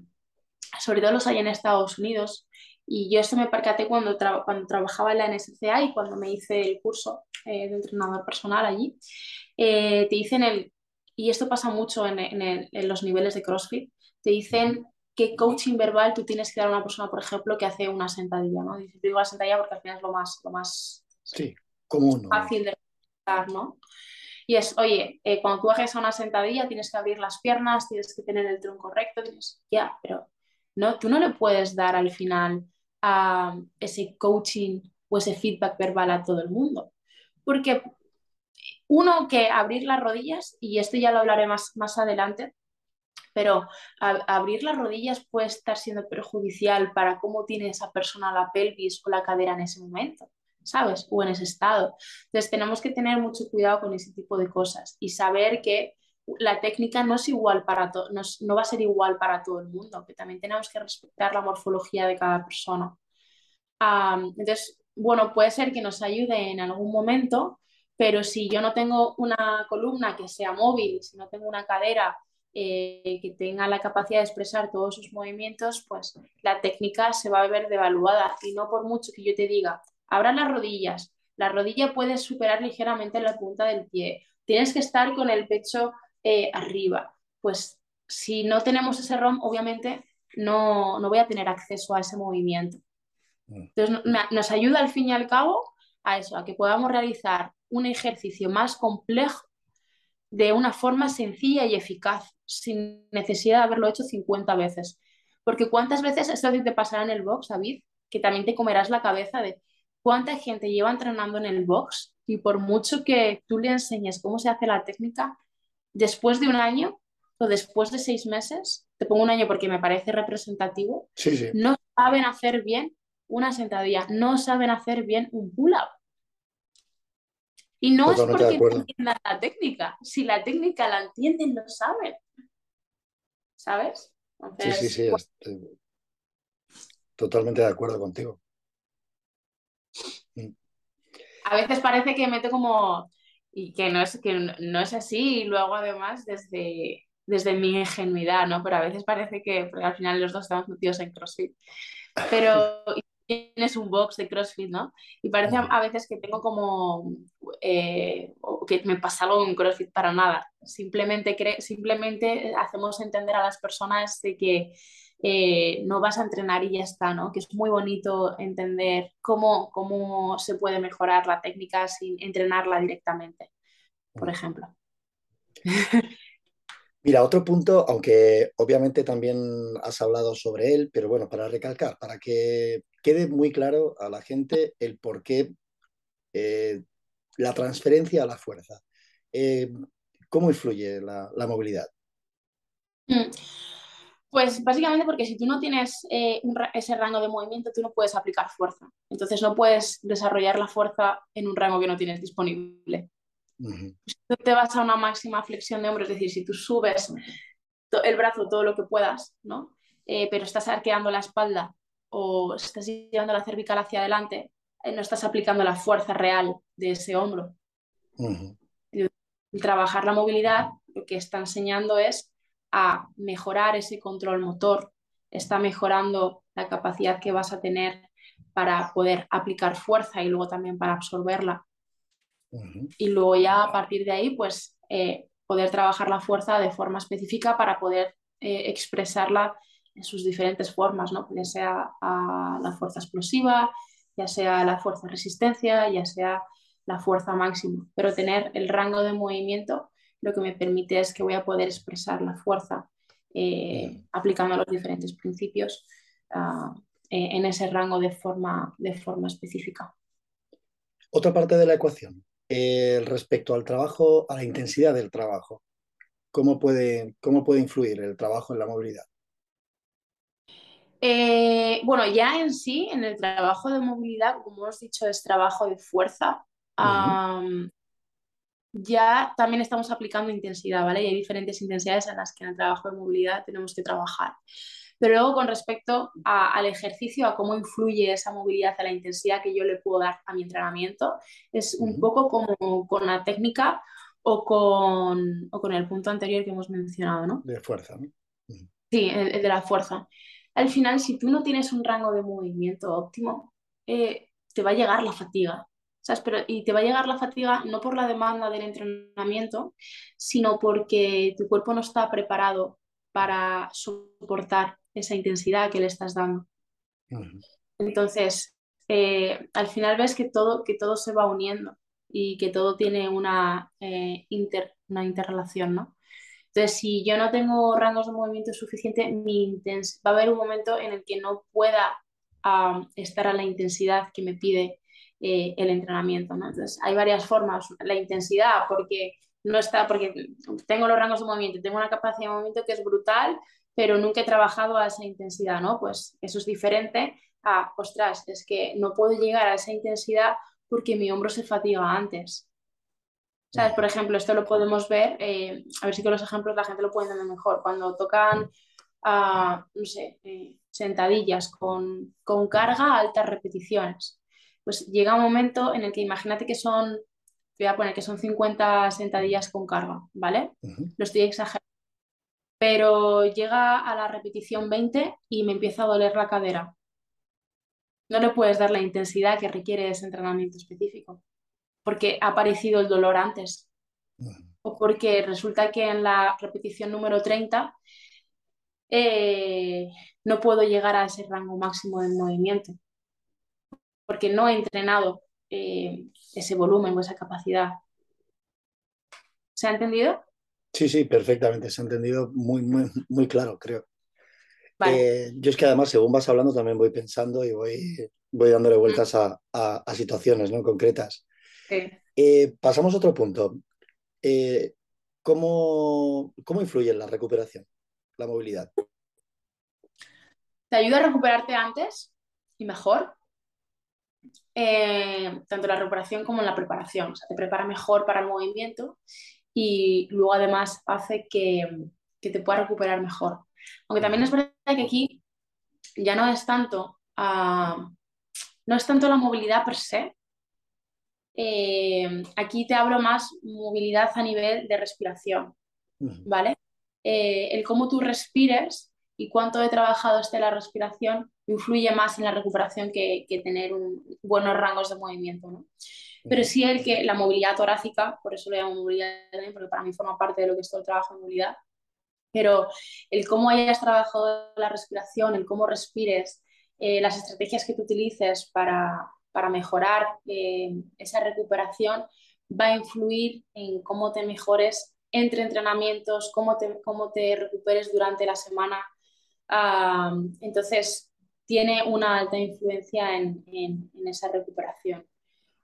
S2: sobre todo los hay en Estados Unidos, y yo esto me percaté cuando, cuando trabajaba en la NSCA y cuando me hice el curso eh, de entrenador personal allí. Eh, te dicen el, y esto pasa mucho en, en, los niveles de CrossFit, te dicen qué coaching verbal tú tienes que dar a una persona, por ejemplo, que hace una sentadilla, ¿no? digo la sentadilla porque al final es lo más, lo más
S1: sí, común,
S2: fácil de realizar, ¿no? Y es, oye, eh, cuando tú haces una sentadilla tienes que abrir las piernas, tienes que tener el tronco recto, tienes... ya, pero no, tú no le puedes dar al final a ese coaching o ese feedback verbal a todo el mundo. Porque uno que abrir las rodillas, y esto ya lo hablaré más, más adelante, pero abrir las rodillas puede estar siendo perjudicial para cómo tiene esa persona la pelvis o la cadera en ese momento, ¿sabes? O en ese estado. Entonces tenemos que tener mucho cuidado con ese tipo de cosas y saber que la técnica no es igual para todo, no, va a ser igual para todo el mundo, que también tenemos que respetar la morfología de cada persona. entonces, bueno, puede ser que nos ayude en algún momento, pero si yo no tengo una columna que sea móvil, si no tengo una cadera eh, que tenga la capacidad de expresar todos sus movimientos, pues la técnica se va a ver devaluada y no por mucho que yo te diga, abra las rodillas, la rodilla puede superar ligeramente la punta del pie, tienes que estar con el pecho eh, arriba. Pues si no tenemos ese ROM, obviamente no, no, voy a tener acceso a ese movimiento. Mm. Entonces nos ayuda al fin y al cabo a eso, a que podamos realizar un ejercicio más complejo de una forma sencilla y eficaz, sin necesidad de haberlo hecho 50 veces. Porque cuántas veces esto te pasará en el box, David, que también te comerás la cabeza de cuánta gente lleva entrenando en el box y por mucho que tú le enseñes cómo se hace la técnica, después de un año o después de seis meses, te pongo un año porque me parece representativo, no saben hacer bien una sentadilla, no saben hacer bien un pull-up. Y no es porque no entiendan la técnica, si la técnica la entienden, lo saben. ¿Sabes?
S1: sí, sí, sí, pues totalmente de acuerdo contigo.
S2: A veces parece que meto como y que no es, que no es así y luego además desde, desde mi ingenuidad, ¿no? Pero a veces parece que, porque al final los dos estamos metidos en CrossFit, pero tienes un box de CrossFit, ¿no? Y parece a, veces que tengo como, eh, que me pasa algo en CrossFit para nada. Simplemente, simplemente hacemos entender a las personas de que eh, no vas a entrenar y ya está, ¿no? Que es muy bonito entender cómo, cómo se puede mejorar la técnica sin entrenarla directamente, por ejemplo.
S1: Mira, otro punto, aunque obviamente también has hablado sobre él, pero bueno, para recalcar, para que quede muy claro a la gente el por qué eh, la transferencia a la fuerza. Eh, ¿Cómo influye la, movilidad?
S2: Mm. Pues básicamente porque si tú no tienes eh, ese rango de movimiento, tú no puedes aplicar fuerza. Entonces no puedes desarrollar la fuerza en un rango que no tienes disponible. Si tú te vas a una máxima flexión de hombros, es decir, si tú subes el brazo todo lo que puedas, ¿no? Eh, pero estás arqueando la espalda o estás llevando la cervical hacia adelante, eh, no estás aplicando la fuerza real de ese hombro. Trabajar la movilidad lo que está enseñando es a mejorar ese control motor, está mejorando la capacidad que vas a tener para poder aplicar fuerza y luego también para absorberla. Y luego ya a partir de ahí, pues eh, poder trabajar la fuerza de forma específica para poder eh, expresarla sus diferentes formas, ¿no? ya sea la fuerza explosiva, ya sea la fuerza resistencia, ya sea la fuerza máxima, pero tener el rango de movimiento lo que me permite es que voy a poder expresar la fuerza eh, aplicando los diferentes principios ah, eh, en ese rango de forma, de forma específica.
S1: Otra parte de la ecuación, respecto al trabajo, a la intensidad del trabajo, ¿cómo puede, cómo puede influir el trabajo en la movilidad?
S2: Eh, bueno, ya en sí, en el trabajo de movilidad, como hemos dicho, es trabajo de fuerza. Ya también estamos aplicando intensidad, ¿vale? Y hay diferentes intensidades en las que en el trabajo de movilidad tenemos que trabajar. Pero luego con respecto al ejercicio, a cómo influye esa movilidad, a la intensidad que yo le puedo dar a mi entrenamiento, es un poco como con la técnica o con, o con el punto anterior que hemos mencionado, ¿no?
S1: De fuerza, ¿no?
S2: Sí, el de la fuerza al final, si tú no tienes un rango de movimiento óptimo, eh, te va a llegar la fatiga. ¿Sabes? Pero, y te va a llegar la fatiga no por la demanda del entrenamiento, sino porque tu cuerpo no está preparado para soportar esa intensidad que le estás dando. Entonces, eh, al final ves que todo, que todo se va uniendo y que todo tiene una, eh, una interrelación, ¿no? Entonces, si yo no tengo rangos de movimiento suficiente, mi va a haber un momento en el que no pueda estar a la intensidad que me pide eh, el entrenamiento. Entonces, hay varias formas. La intensidad, porque no está, porque tengo los rangos de movimiento, tengo una capacidad de movimiento que es brutal, pero nunca he trabajado a esa intensidad, ¿no? Pues eso es diferente a, ostras, es que no puedo llegar a esa intensidad porque mi hombro se fatiga antes. ¿Sabes? Por ejemplo, esto lo podemos ver, eh, a ver si con los ejemplos la gente lo puede entender mejor. Cuando tocan, uh, no sé, eh, sentadillas con, con, carga, altas repeticiones, pues llega un momento en el que imagínate que son, voy a poner que son 50 sentadillas con carga, ¿vale? Lo estoy exagerando. Pero llega a la repetición 20 y me empieza a doler la cadera. No le puedes dar la intensidad que requiere ese entrenamiento específico porque ha aparecido el dolor antes. O porque resulta que en la repetición número 30 eh, no puedo llegar a ese rango máximo de movimiento. Porque no he entrenado eh, ese volumen o esa capacidad. ¿Se ha entendido?
S1: Sí, sí, perfectamente. Se ha entendido muy, muy, muy claro, creo. Eh, yo es que además, según vas hablando, también voy pensando y voy, voy dándole vueltas a, a, situaciones ¿no? concretas. Eh, pasamos a otro punto. Eh, ¿cómo, influye en la recuperación, la movilidad?
S2: Te ayuda a recuperarte antes y mejor, eh, tanto la recuperación como la preparación. O sea, te prepara mejor para el movimiento y luego además hace que, te pueda recuperar mejor. Aunque también es verdad que aquí ya no es tanto, ah, no es tanto la movilidad per se, eh, aquí te hablo más movilidad a nivel de respiración, ¿vale? Eh, el cómo tú respires y cuánto he trabajado esté la respiración influye más en la recuperación que, tener buenos rangos de movimiento, ¿no? Pero sí el que la movilidad torácica, por eso lo llamo movilidad, porque para mí forma parte de lo que es todo el trabajo de movilidad, pero el cómo hayas trabajado la respiración, el cómo respires, eh, las estrategias que tú utilices para, para mejorar eh, esa recuperación va a influir en cómo te mejores entre entrenamientos, cómo te, cómo te recuperes durante la semana. Entonces, tiene una alta influencia en, esa recuperación.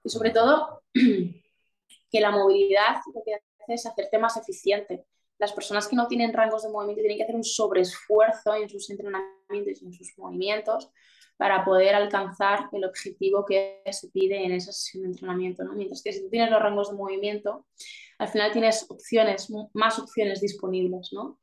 S2: Y sobre todo, que la movilidad lo que hace es hacerte más eficiente. Las personas que no tienen rangos de movimiento tienen que hacer un sobreesfuerzo en sus entrenamientos y en sus movimientos para poder alcanzar el objetivo que se pide en esa sesión de entrenamiento. ¿no? Mientras que si tú tienes los rangos de movimiento, al final tienes opciones, más opciones disponibles, ¿no?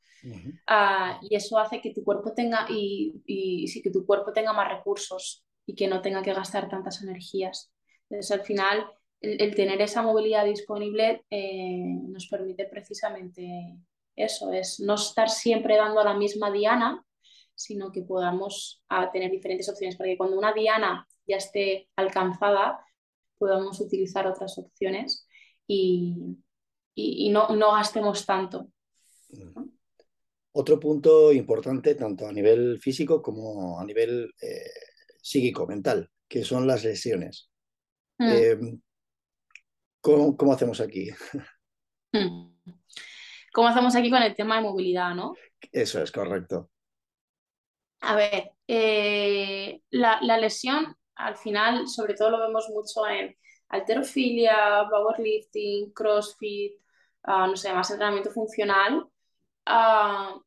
S2: Ah, y eso hace que tu cuerpo tenga y, y, que tu cuerpo tenga más recursos y que no tenga que gastar tantas energías. Entonces, al final, el, tener esa movilidad disponible eh, nos permite precisamente eso, es no estar siempre dando la misma diana, sino que podamos ah, tener diferentes opciones para que cuando una diana ya esté alcanzada, podamos utilizar otras opciones y, no, no, gastemos tanto.
S1: Otro punto importante, tanto a nivel físico como a nivel eh, psíquico, mental, que son las lesiones. Mm. Eh, ¿cómo, hacemos aquí?
S2: Mm. ¿Cómo hacemos aquí con el tema de movilidad, no?
S1: Eso es correcto.
S2: A ver, eh, la, lesión al final, sobre todo lo vemos mucho en alterofilia, powerlifting, crossfit, ah, no sé, más entrenamiento funcional. Ah,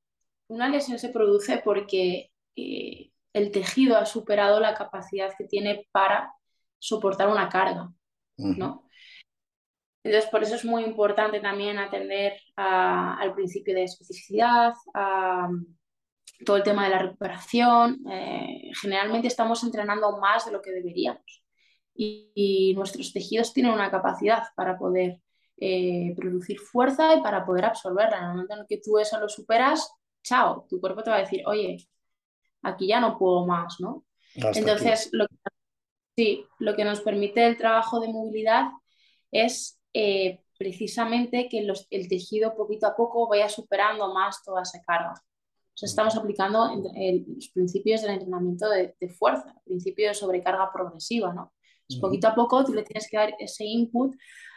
S2: una lesión se produce porque eh, el tejido ha superado la capacidad que tiene para soportar una carga, ¿no? Entonces, por eso es muy importante también atender al principio de especificidad, a todo el tema de la recuperación. Eh, generalmente estamos entrenando más de lo que deberíamos y, nuestros tejidos tienen una capacidad para poder eh, producir fuerza y para poder absorberla. En el momento en que tú eso lo superas, chao, tu cuerpo te va a decir, oye, aquí ya no puedo más, ¿no? Entonces, lo que, sí, lo que nos permite el trabajo de movilidad es eh, precisamente que el tejido poquito a poco vaya superando más toda esa carga. estamos aplicando los principios del entrenamiento de, fuerza, el principio de sobrecarga progresiva, ¿no? Poquito a poco tú le tienes que dar ese input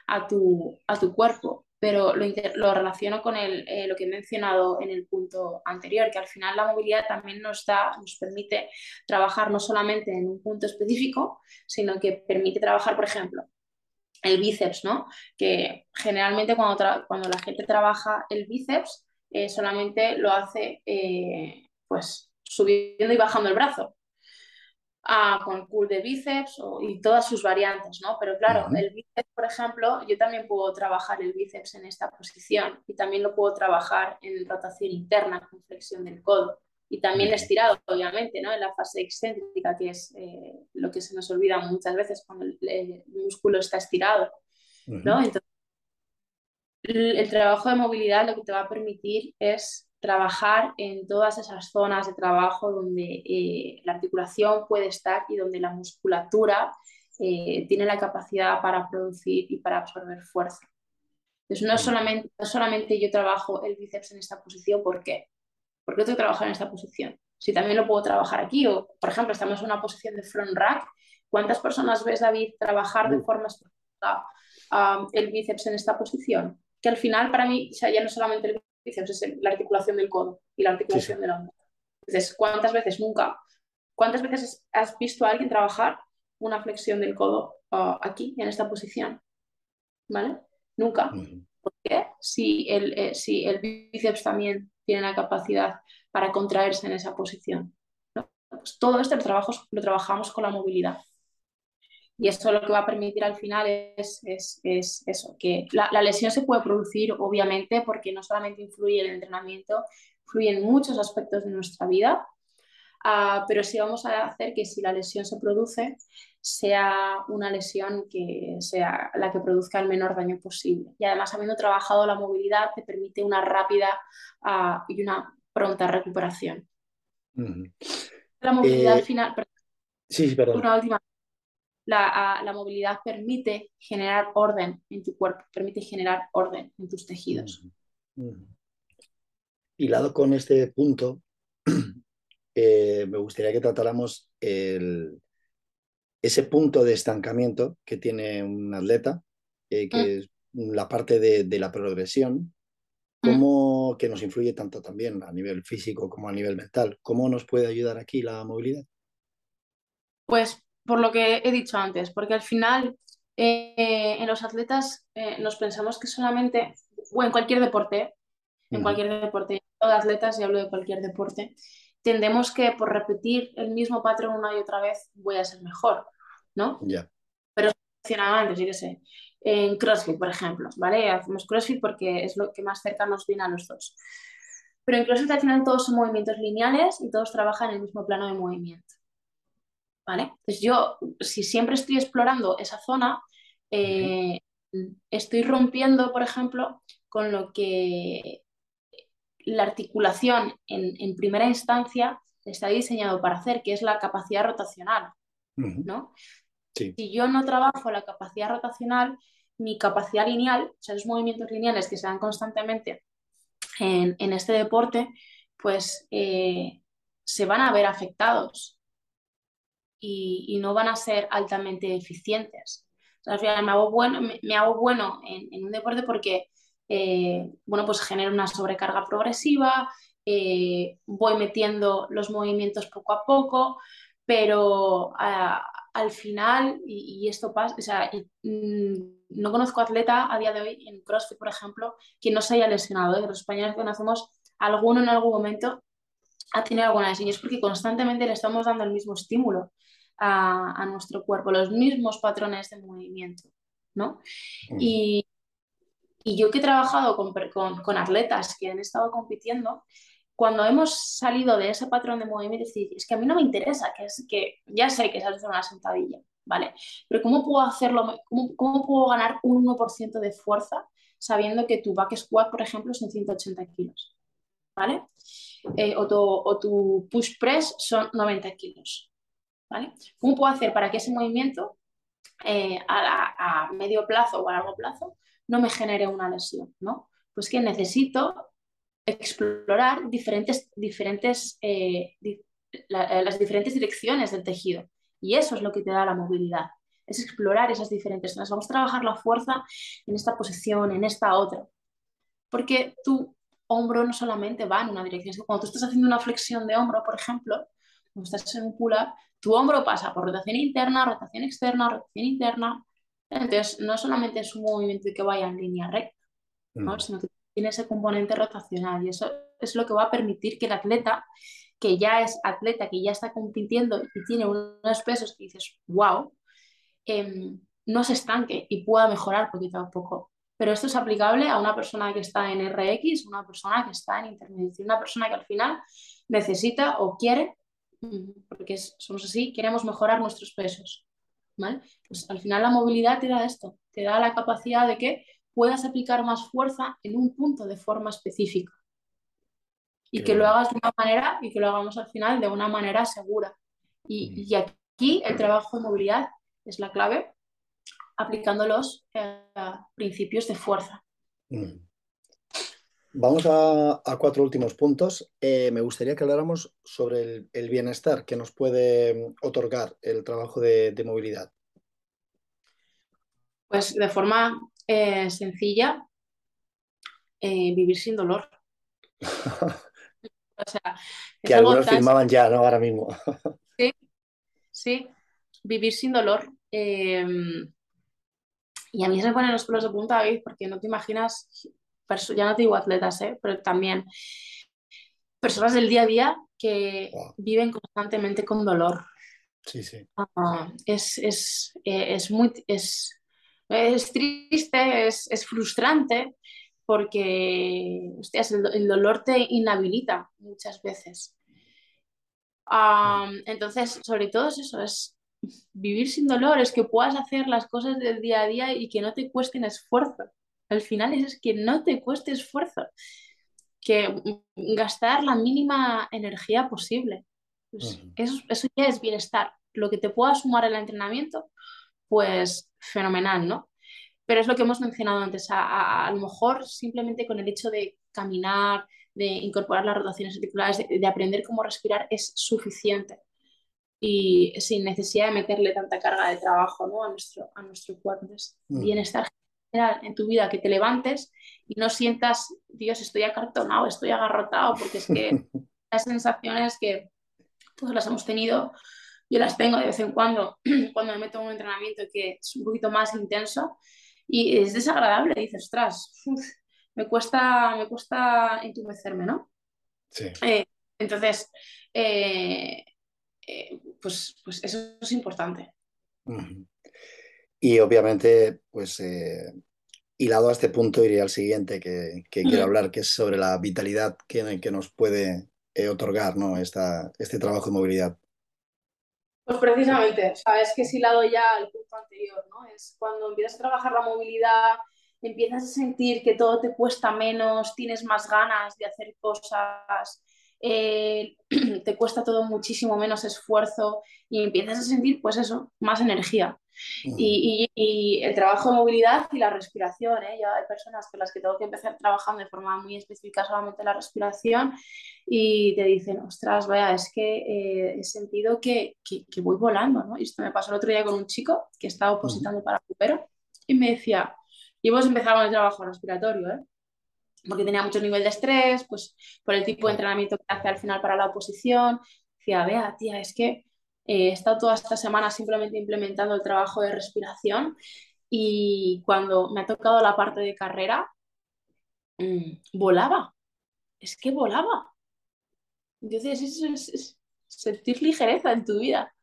S2: a tu, a tu cuerpo pero lo, lo relaciono con el, eh, lo que he mencionado en el punto anterior, que al final la movilidad también nos, da, nos permite trabajar no solamente en un punto específico, sino que permite trabajar, por ejemplo, el bíceps, ¿no? Que generalmente cuando, cuando la gente trabaja el bíceps, eh, solamente lo hace eh, pues subiendo y bajando el brazo con el curl de bíceps y todas sus variantes, ¿no? Pero claro, el bíceps, por ejemplo, yo también puedo trabajar el bíceps en esta posición y también lo puedo trabajar en rotación interna con flexión del codo y también estirado, obviamente, ¿no? En la fase excéntrica, que es eh, lo que se nos olvida muchas veces cuando el, músculo está estirado, ¿no? Entonces, el trabajo de movilidad lo que te va a permitir es trabajar en todas esas zonas de trabajo donde eh, la articulación puede estar y donde la musculatura eh, tiene la capacidad para producir y para absorber fuerza. Entonces, no solamente, no solamente yo trabajo el bíceps en esta posición, ¿por qué? ¿Por qué tengo que trabajar en esta posición? Si también lo puedo trabajar aquí, o por ejemplo, estamos en una posición de front rack, ¿cuántas personas ves, David, trabajar de forma específica um, el bíceps en esta posición? Que al final, para mí, o sea, ya no solamente el es la articulación del codo y la articulación del hombro. Entonces, ¿cuántas veces nunca? ¿Cuántas veces has visto a alguien trabajar una flexión del codo uh, aquí, en esta posición? ¿Vale? Nunca. ¿Por qué? Si el, eh, si el bíceps también tiene la capacidad para contraerse en esa posición. Pues todo esto trabajo, lo trabajamos con la movilidad. Y eso lo que va a permitir al final es, eso, que la, lesión se puede producir obviamente porque no solamente influye el entrenamiento, influye en muchos aspectos de nuestra vida, ah, pero sí vamos a hacer que si la lesión se produce, sea una lesión que sea la que produzca el menor daño posible. Y además, habiendo trabajado la movilidad, te permite una rápida ah, y una pronta recuperación. La movilidad al eh, final...
S1: Sí, sí, perdón.
S2: Una última la, movilidad permite generar orden en tu cuerpo, permite generar orden en tus tejidos.
S1: Y lado con este punto, eh, me gustaría que tratáramos el, ese punto de estancamiento que tiene un atleta, eh, que mm. es la parte de, la progresión, mm. cómo, que nos influye tanto también a nivel físico como a nivel mental. ¿Cómo nos puede ayudar aquí la movilidad?
S2: Pues por lo que he dicho antes, porque al final eh, en los atletas eh, nos pensamos que solamente, o en cualquier deporte, en cualquier deporte, todos atletas, y hablo de cualquier deporte, tendemos que por repetir el mismo patrón una y otra vez voy a ser mejor, ¿no?
S1: Ya.
S2: Pero mencionaba antes, yo qué sé, en CrossFit, por ejemplo, ¿vale? Hacemos CrossFit porque es lo que más cerca nos viene a los dos. Pero en CrossFit al final todos son movimientos lineales y todos trabajan en el mismo plano de movimiento. Entonces yo, si siempre estoy explorando esa zona, eh, estoy rompiendo, por ejemplo, con lo que la articulación en, primera instancia está diseñado para hacer, que es la capacidad rotacional, ¿no? Si yo no trabajo la capacidad rotacional, mi capacidad lineal, o sea, los movimientos lineales que se dan constantemente en, en este deporte, pues eh, se van a ver afectados y, no van a ser altamente eficientes. al final me hago bueno, me, hago bueno en, un deporte porque, eh, bueno, pues genero una sobrecarga progresiva, eh, voy metiendo los movimientos poco a poco, pero al final, y, esto pasa, o sea, mm, no conozco atleta a día de hoy en CrossFit, por ejemplo, que no se haya lesionado. De los españoles que conocemos, alguno en algún momento ha tenido alguna lesión. Y es porque constantemente le estamos dando el mismo estímulo a, nuestro cuerpo, los mismos patrones de movimiento, ¿no? Mm. Y, y, yo que he trabajado con, con, con atletas que han estado compitiendo, cuando hemos salido de ese patrón de movimiento, es decir, es que a mí no me interesa, que es que ya sé que es hacer una sentadilla, ¿vale? Pero ¿cómo puedo hacerlo, cómo, cómo puedo ganar un 1% de fuerza sabiendo que tu back squat, por ejemplo, son 180 kilos, ¿vale? Eh, o, tu, o, tu, push press son 90 kilos, ¿vale? ¿Cómo puedo hacer para que ese movimiento eh, a, a, medio plazo o a largo plazo no me genere una lesión, ¿no? Pues que necesito explorar diferentes, diferentes, eh, eh, las diferentes direcciones del tejido. Y eso es lo que te da la movilidad. Es explorar esas diferentes zonas. Vamos a trabajar la fuerza en esta posición, en esta otra. Porque tu hombro no solamente va en una dirección. Cuando tú estás haciendo una flexión de hombro, por ejemplo, cuando estás en un pull-up, tu hombro pasa por rotación interna, rotación externa, rotación interna. Entonces, no solamente es un movimiento que vaya en línea recta, ¿no? Mm. sino que tiene ese componente rotacional y eso es lo que va a permitir que el atleta, que ya es atleta, que ya está compitiendo y tiene unos pesos que dices, wow, em, no se estanque y pueda mejorar poquito a poco. Pero esto es aplicable a una persona que está en RX, una persona que está en intermediación, una persona que al final necesita o quiere, porque somos así, queremos mejorar nuestros pesos. ¿vale? Pues al final la movilidad te da esto, te da la capacidad de que puedas aplicar más fuerza en un punto de forma específica. Y que lo hagas de una manera y que lo hagamos al final de una manera segura. Y, mm. aquí el trabajo de movilidad es la clave, aplicando los eh, principios de fuerza. Mm.
S1: Vamos a, cuatro últimos puntos. Eh, me gustaría que habláramos sobre el, bienestar que nos puede otorgar el trabajo de movilidad.
S2: Pues de forma eh, sencilla, vivir sin dolor.
S1: que algunos firmaban ya, ¿no? Ahora mismo.
S2: sí, sí, vivir sin dolor. Y a mí se me ponen los pelos de punta, David, porque no te imaginas, ya no te digo atletas, ¿eh? pero también personas del día a día que viven constantemente con dolor.
S1: Sí, sí.
S2: Ah, es, es, es, muy, es, es triste, es, frustrante, porque el, dolor te inhabilita muchas veces. entonces, sobre todo es eso, es vivir sin dolor, es que puedas hacer las cosas del día a día y que no te cuesten esfuerzo. Al final es, que no te cueste esfuerzo, que gastar la mínima energía posible. Pues eso, eso ya es bienestar. Lo que te pueda sumar el entrenamiento, pues fenomenal, ¿no? Pero es lo que hemos mencionado antes, a, lo mejor simplemente con el hecho de caminar, de incorporar las rotaciones articulares, de, aprender cómo respirar es suficiente y sin necesidad de meterle tanta carga de trabajo ¿no? a, nuestro, a nuestro cuerpo. Mm. bienestar general en tu vida, que te levantes y no sientas, Dios, estoy acartonado, estoy agarrotado, porque es que las sensaciones que todas las hemos tenido yo las tengo de vez en cuando, cuando me meto en un entrenamiento que es un poquito más intenso y es desagradable, dices, ostras, me, cuesta, me cuesta entumecerme, ¿no?
S1: Sí.
S2: Eh, entonces, eh, eh, pues, pues eso es importante.
S1: Y obviamente, pues hilado a este punto iría al siguiente que, quiero hablar, que es sobre la vitalidad que, que nos puede otorgar ¿no? Esta, este trabajo de movilidad.
S2: Pues precisamente, sabes que es hilado ya al punto anterior, ¿no? Es cuando empiezas a trabajar la movilidad, empiezas a sentir que todo te cuesta menos, tienes más ganas de hacer cosas, eh, te cuesta todo muchísimo menos esfuerzo y empiezas a sentir, pues eso, más energía. Y, el trabajo de movilidad y la respiración, ¿eh? Ya hay personas con las que tengo que empezar trabajando de forma muy específica solamente la respiración y te dicen, ostras, vaya, es que eh, he sentido que, que, voy volando, ¿no? Y esto me pasó el otro día con un chico que estaba opositando para para y me decía, y hemos empezado con el trabajo respiratorio, ¿eh? Porque tenía mucho nivel de estrés, pues por el tipo de entrenamiento que hace al final para la oposición. Decía, vea, tía, es que eh, he estado toda esta semana simplemente implementando el trabajo de respiración y cuando me ha tocado la parte de carrera, mm, volaba. Es que volaba. Entonces, eso es, sentir ligereza en tu vida.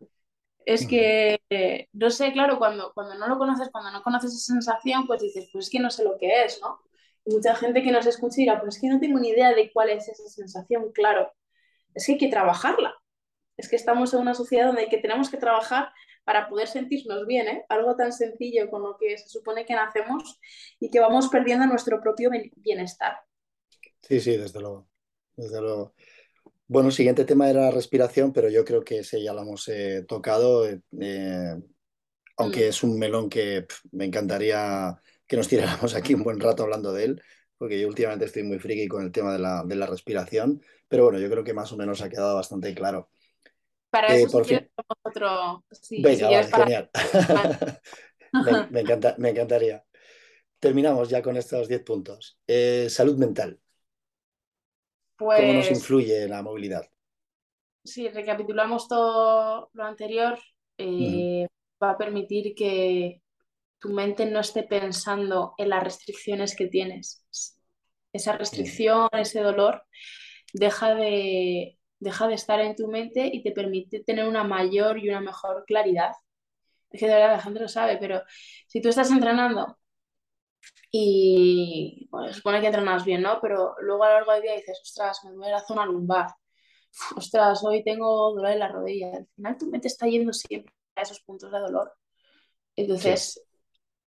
S2: Es que, no sé, claro, cuando, cuando no lo conoces, cuando no conoces esa sensación, pues dices, pues es que no sé lo que es, ¿no? Mucha gente que nos escucha dirá, pues es que no tengo ni idea de cuál es esa sensación. Claro, es que hay que trabajarla. Es que estamos en una sociedad donde que tenemos que trabajar para poder sentirnos bien, ¿eh? algo tan sencillo con lo que se supone que nacemos y que vamos perdiendo nuestro propio bienestar.
S1: Sí, sí, desde luego. Desde luego. Bueno, el siguiente tema era respiración, pero yo creo que ese ya lo hemos eh, tocado, eh, aunque mm. es un melón que me encantaría que nos tiráramos aquí un buen rato hablando de él, porque yo últimamente estoy muy friki con el tema de la, de la respiración, pero bueno, yo creo que más o menos ha quedado bastante claro.
S2: Para eh, eso, si otro...
S1: Venga, genial. me, encanta, me encantaría. Terminamos ya con estos 10 puntos. Eh, salud mental. ¿Cómo nos pues influye la movilidad?
S2: Si recapitulamos todo lo anterior, eh, va a permitir que tu mente no esté pensando en las restricciones que tienes. Esa restricción, ese dolor, deja de, deja de estar en tu mente y te permite tener una mayor y una mejor claridad. Es que de verdad la gente lo sabe, pero si tú estás entrenando y bueno, se supone que entrenas bien, ¿no? Pero luego a lo largo del día dices, ostras, me duele la zona lumbar, ostras, hoy tengo dolor en la rodilla. Al final tu mente está yendo siempre a esos puntos de dolor. Entonces,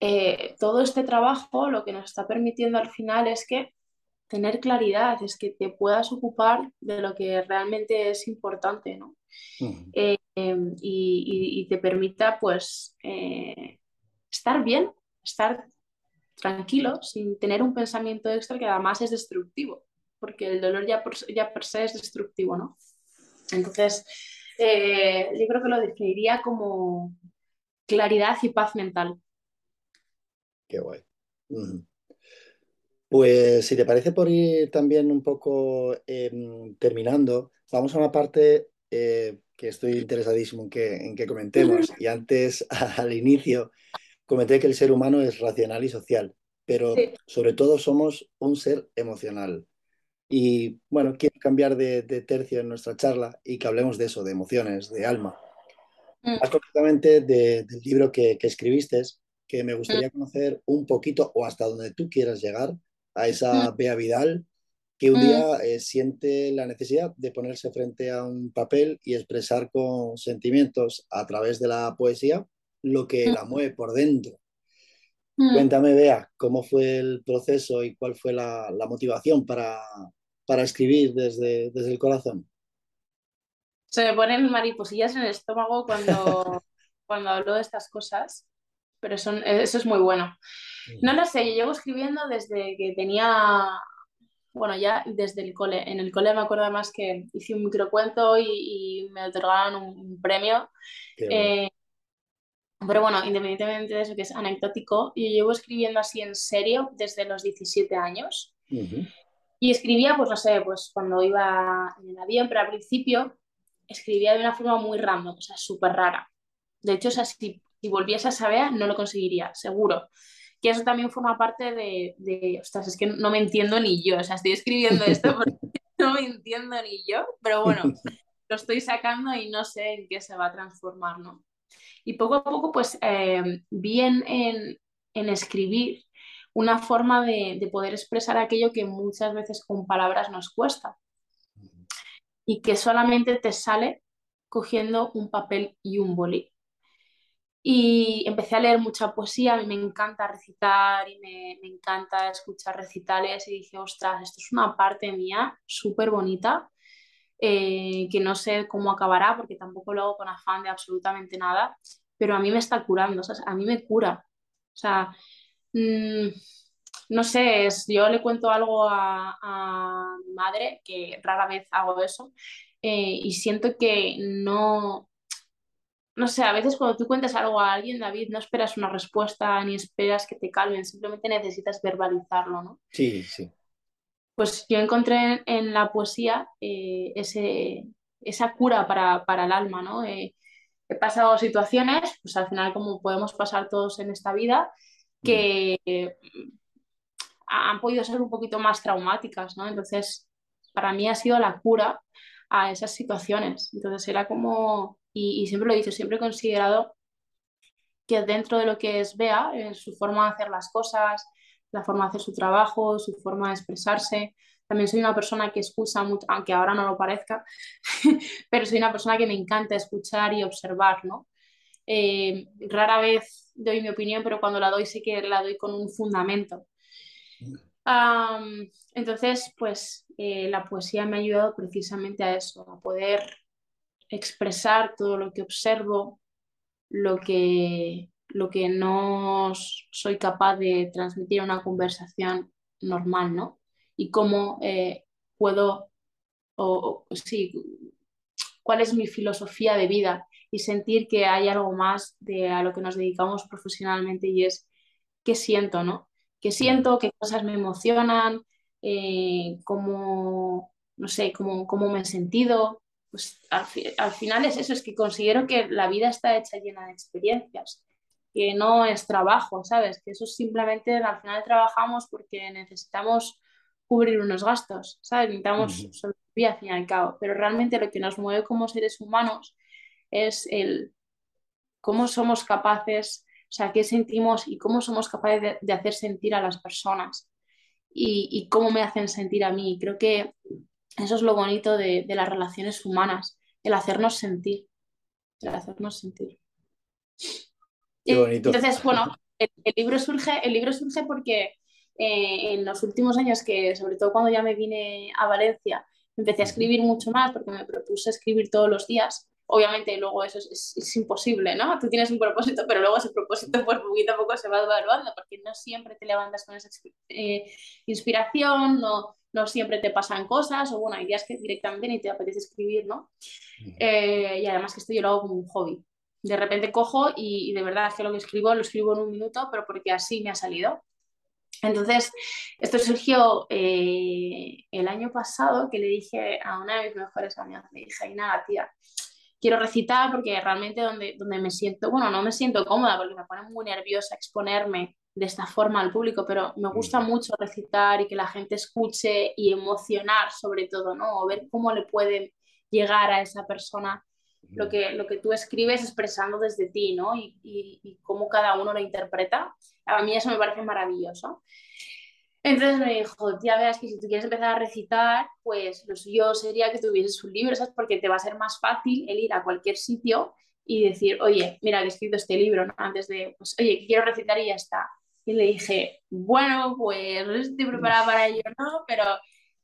S2: eh, todo este trabajo lo que nos está permitiendo al final es que tener claridad, es que te puedas ocupar de lo que realmente es importante, ¿no? Eh, em, y, te permita, pues, eh, estar bien, estar tranquilo, sin tener un pensamiento extra que además es destructivo, porque el dolor ya por, ya per se es destructivo, ¿no? Entonces, yo creo que lo definiría como claridad y paz mental.
S1: Qué guay. Pues si te parece por ir también un poco em, terminando, vamos a una parte eh, que estoy interesadísimo en que, en que comentemos. Y antes, al inicio, comenté que el ser humano es racional y social, pero sobre todo somos un ser emocional. Y bueno, quiero cambiar de, tercio en nuestra charla y que hablemos de eso, de emociones, de alma. Mm. Más concretamente del libro que, que escribiste, que me gustaría conocer un poquito o hasta donde tú quieras llegar a esa Bea Vidal que un día eh, siente la necesidad de ponerse frente a un papel y expresar con sentimientos a través de la poesía lo que la mueve por dentro. Cuéntame, Bea, cómo fue el proceso y cuál fue la, motivación para, para escribir desde, desde el corazón.
S2: Se me ponen mariposillas en el estómago cuando, cuando hablo de estas cosas pero eso es muy bueno. No lo sé, yo llevo escribiendo desde que tenía, bueno, ya desde el cole. En el cole me acuerdo además que hice un microcuento y, y me otorgaron un, premio. Eh, pero bueno, independientemente de eso que es anecdótico, yo llevo escribiendo así en serio desde los 17 años. Y escribía, pues no sé, pues cuando iba en el avión, pero al principio escribía de una forma muy random, o sea, súper rara. De hecho, es así si volviese a saber, no lo conseguiría, seguro. Que eso también forma parte de, de, ostras, es que no me entiendo ni yo, o sea, estoy escribiendo esto porque no me entiendo ni yo, pero bueno, lo estoy sacando y no sé en qué se va a transformar, ¿no? Y poco a poco, pues, eh, vi en, en, escribir una forma de, de, poder expresar aquello que muchas veces con palabras nos cuesta y que solamente te sale cogiendo un papel y un boli. Y empecé a leer mucha poesía, a mí me encanta recitar y me, me encanta escuchar recitales y dije, ostras, esto es una parte mía súper bonita eh, que no sé cómo acabará porque tampoco lo hago con afán de absolutamente nada, pero a mí me está curando, o sea, a mí me cura. O sea, mmm, no sé, yo le cuento algo a, a, mi madre, que rara vez hago eso, eh, y siento que no, no sé, a veces cuando tú cuentas algo a alguien, David, no esperas una respuesta ni esperas que te calmen, simplemente necesitas verbalizarlo, ¿no?
S1: Sí, sí.
S2: Pues yo encontré en, la poesía eh, ese, esa cura para, para el alma, ¿no? Eh, he pasado situaciones, pues al final como podemos pasar todos en esta vida, que han podido ser un poquito más traumáticas, ¿no? Entonces, para mí ha sido la cura a esas situaciones. Entonces, era como, y, siempre lo he dicho, siempre he considerado que dentro de lo que es Bea, en su forma de hacer las cosas, la forma de hacer su trabajo, su forma de expresarse, también soy una persona que escucha mucho, aunque ahora no lo parezca, pero soy una persona que me encanta escuchar y observar, ¿no? Eh, rara vez doy mi opinión, pero cuando la doy sí que la doy con un fundamento entonces, pues eh, la poesía me ha ayudado precisamente a eso, a poder expresar todo lo que observo, lo que, lo que no soy capaz de transmitir en una conversación normal, ¿no? Y cómo eh, puedo, o, sí, cuál es mi filosofía de vida y sentir que hay algo más de a lo que nos dedicamos profesionalmente y es qué siento, ¿no? qué siento, qué cosas me emocionan, eh, cómo, no sé, cómo, cómo, me he sentido. Pues al, al, final es eso, es que considero que la vida está hecha llena de experiencias, que no es trabajo, ¿sabes? Que eso simplemente al final trabajamos porque necesitamos cubrir unos gastos, ¿sabes? Necesitamos sobrevivir al fin y al cabo, pero realmente lo que nos mueve como seres humanos es el cómo somos capaces o sea, qué sentimos y cómo somos capaces de, hacer sentir a las personas y, cómo me hacen sentir a mí. Creo que eso es lo bonito de, las relaciones humanas, el hacernos sentir, el hacernos sentir.
S1: Qué bonito.
S2: Entonces, bueno, el, libro surge, el libro surge porque eh, en los últimos años, que sobre todo cuando ya me vine a Valencia, empecé a escribir mucho más porque me propuse escribir todos los días obviamente luego eso es, imposible, ¿no? Tú tienes un propósito, pero luego ese propósito pues poquito a poco se va evaluando, porque no siempre te levantas con esa eh, inspiración, no, no siempre te pasan cosas, o bueno, hay días que directamente ni te apetece escribir, ¿no? Eh, y además que esto yo lo hago como un hobby. De repente cojo y, de verdad es que lo que escribo lo escribo en un minuto, pero porque así me ha salido. Entonces, esto surgió eh, el año pasado que le dije a una de mis mejores amigas, le dije, y nada, tía, quiero recitar porque realmente donde, donde me siento, bueno, no me siento cómoda porque me pone muy nerviosa exponerme de esta forma al público, pero me gusta mucho recitar y que la gente escuche y emocionar sobre todo, ¿no? O ver cómo le puede llegar a esa persona lo que, lo que tú escribes expresando desde ti, ¿no? Y, y, y cómo cada uno lo interpreta. A mí eso me parece maravilloso. Entonces me dijo, ya veas que si tú quieres empezar a recitar, pues lo suyo sería que tuvieses un libro, ¿sabes? Porque te va a ser más fácil el ir a cualquier sitio y decir, oye, mira, que he escrito este libro, ¿no? Antes de, pues, oye, quiero recitar y ya está. Y le dije, bueno, pues no estoy preparada para ello, ¿no? Pero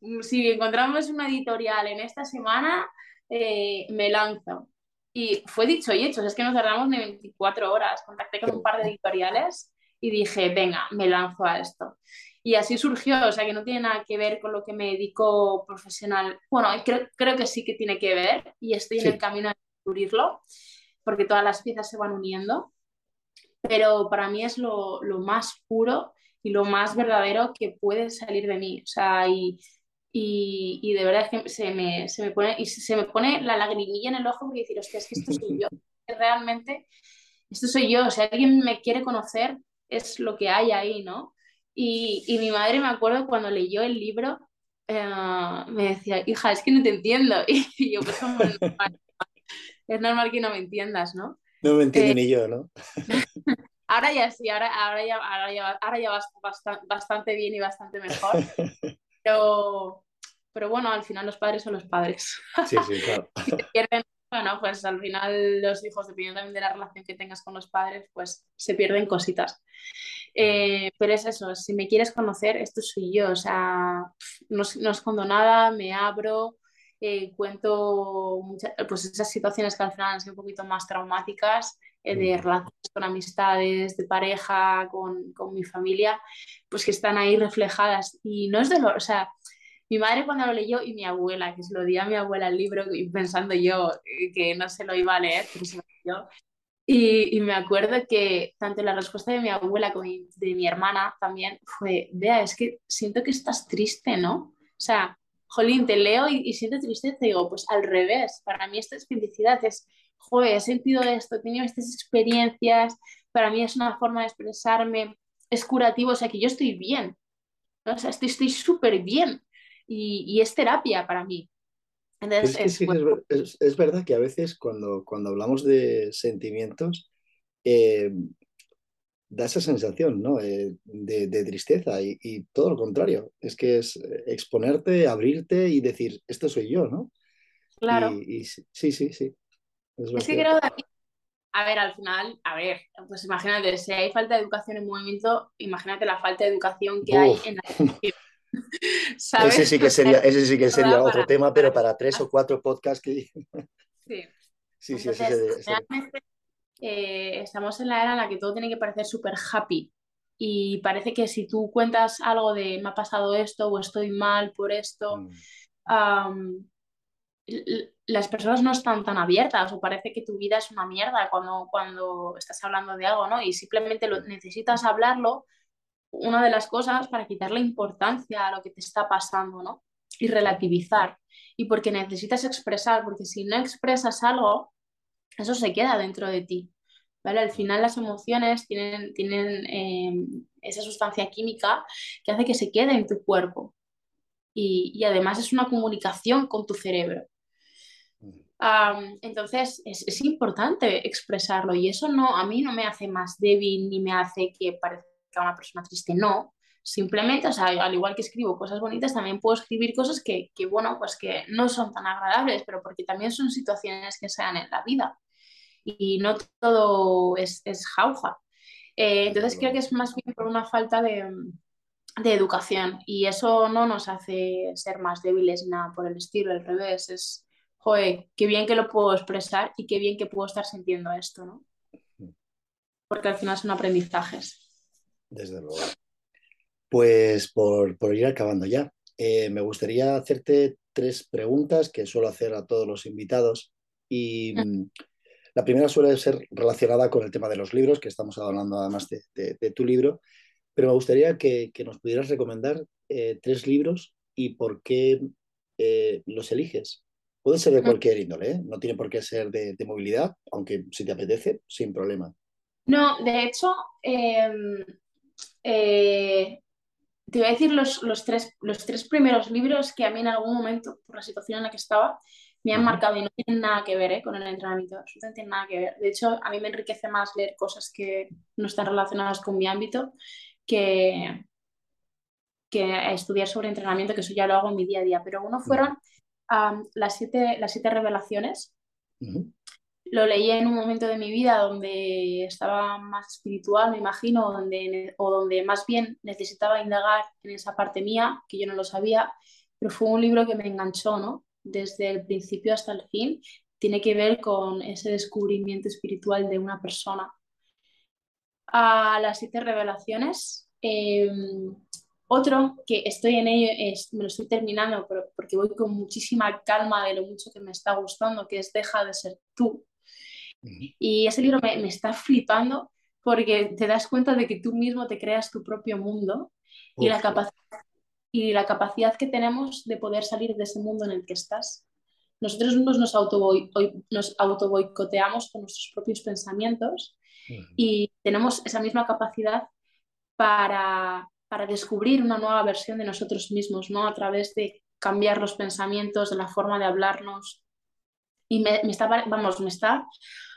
S2: mm, si encontramos una editorial en esta semana, eh, me lanzo. Y fue dicho y hecho, es que no tardamos ni 24 horas. Contacté con un par de editoriales y dije, venga, me lanzo a esto. Y así surgió, o sea que no tiene nada que ver con lo que me dedico profesional. Bueno, creo, creo que sí que tiene que ver y estoy en el camino de descubrirlo, porque todas las piezas se van uniendo. Pero para mí es lo, lo más puro y lo más verdadero que puede salir de mí. O sea, y, y, y, de verdad es que se me, se me, pone, y se me pone la lagrimilla en el ojo porque decir, hostia, es que esto soy yo. Realmente, esto soy yo. O sea, alguien me quiere conocer, es lo que hay ahí, ¿no? Y, y, mi madre, me acuerdo, cuando leyó el libro, eh, me decía, hija, es que no te entiendo. Y yo, pues, es normal que no me entiendas, ¿no?
S1: No me entiendo eh, ni yo, ¿no?
S2: ahora ya sí, ahora, ahora, ya, ahora, ya, ahora ya vas bastante, bastante bien y bastante mejor. Pero, pero bueno, al final los padres son los padres.
S1: Sí, sí, claro.
S2: si te pierden, bueno, pues al final los hijos, dependiendo también de la relación que tengas con los padres, pues se pierden cositas. Eh, pero es eso, si me quieres conocer, esto soy yo, o sea, no, no escondo nada, me abro eh, cuento pues esas situaciones que al final han sido un poquito más traumáticas, eh, de relaciones con amistades, de pareja, con, con, mi familia, pues que están ahí reflejadas. Y no es de lo, o sea, mi madre cuando lo leyó y mi abuela, que se lo di a mi abuela el libro pensando yo eh, que no se lo iba a leer, pero se lo. Y, y, me acuerdo que tanto la respuesta de mi abuela como de mi hermana también fue, vea, es que siento que estás triste, ¿no? O sea, jolín, te leo y, siento tristeza. Y digo, pues al revés, para mí esto es felicidad, es, joder, he sentido esto, he tenido estas experiencias, para mí es una forma de expresarme, es curativo, o sea, que yo estoy bien, ¿no? o sea, estoy súper bien y, y, es terapia para mí.
S1: Entonces, es, es, es, verdad que a veces cuando, cuando hablamos de sentimientos, eh, da esa sensación ¿no? Eh, de, de, tristeza y, y, todo lo contrario. Es que es exponerte, abrirte y decir, esto soy yo, ¿no?
S2: Claro.
S1: Y, y sí, sí, sí.
S2: Es, es que creo que, a ver, al final, a ver, pues imagínate, si hay falta de educación en movimiento, imagínate la falta de educación que Uf. hay en la
S1: ¿Sabes? Ese sí que sería, ese sí que sería otro para, tema, pero para tres o cuatro podcasts que...
S2: Sí.
S1: Sí,
S2: Entonces,
S1: sí, ese...
S2: realmente eh, estamos en la era en la que todo tiene que parecer súper happy y parece que si tú cuentas algo de me ha pasado esto o estoy mal por esto, mm. um, las personas no están tan abiertas o parece que tu vida es una mierda cuando, cuando estás hablando de algo, ¿no? Y simplemente lo, necesitas hablarlo, una de las cosas para quitarle importancia a lo que te está pasando, ¿no? Y relativizar. Y porque necesitas expresar, porque si no expresas algo, eso se queda dentro de ti. ¿vale? Al final las emociones tienen, tienen eh, esa sustancia química que hace que se quede en tu cuerpo. Y, y además es una comunicación con tu cerebro. Um, entonces es, es, importante expresarlo y eso no, a mí no me hace más débil ni me hace que parezca una persona triste, no. Simplemente, o sea, al igual que escribo cosas bonitas, también puedo escribir cosas que, que bueno, pues que no son tan agradables, pero porque también son situaciones que se dan en la vida y no todo es, es jauja. Eh, entonces creo que es más bien por una falta de, de, educación y eso no nos hace ser más débiles nada por el estilo, al revés, es, joder, qué bien que lo puedo expresar y qué bien que puedo estar sintiendo esto, ¿no? Porque al final son aprendizajes.
S1: Desde luego. Pues por, por ir acabando ya, eh, me gustaría hacerte tres preguntas que suelo hacer a todos los invitados y mm. La primera suele ser relacionada con el tema de los libros, que estamos hablando además de, de, de tu libro, pero me gustaría que, que nos pudieras recomendar eh, tres libros y por qué eh, los eliges. Puede ser de cualquier índole, ¿eh? no tiene por qué ser de, de, movilidad, aunque si te apetece, sin problema.
S2: No, de hecho, eh, eh, te voy a decir los, los, tres, los tres primeros libros que a mí en algún momento, por la situación en la que estaba, me han marcado y no tienen nada que ver ¿eh? con el entrenamiento, no tienen nada que ver. De hecho, a mí me enriquece más leer cosas que no están relacionadas con mi ámbito que, que estudiar sobre entrenamiento, que eso ya lo hago en mi día a día. Pero uno fueron um, las, siete, las siete revelaciones. Uh -huh lo leí en un momento de mi vida donde estaba más espiritual, me imagino, donde, o donde más bien necesitaba indagar en esa parte mía, que yo no lo sabía, pero fue un libro que me enganchó, ¿no? Desde el principio hasta el fin, tiene que ver con ese descubrimiento espiritual de una persona. A las siete revelaciones, eh, otro que estoy en ello, es, me lo estoy terminando, pero porque voy con muchísima calma de lo mucho que me está gustando, que es Deja de ser tú, y ese libro me, me, está flipando porque te das cuenta de que tú mismo te creas tu propio mundo y la, capacidad, y la capacidad que tenemos de poder salir de ese mundo en el que estás. Nosotros mismos nos, auto, nos auto boicoteamos con nuestros propios pensamientos uh -huh. y tenemos esa misma capacidad para, para descubrir una nueva versión de nosotros mismos, ¿no? A través de cambiar los pensamientos, de la forma de hablarnos. Y me, me está, vamos, me está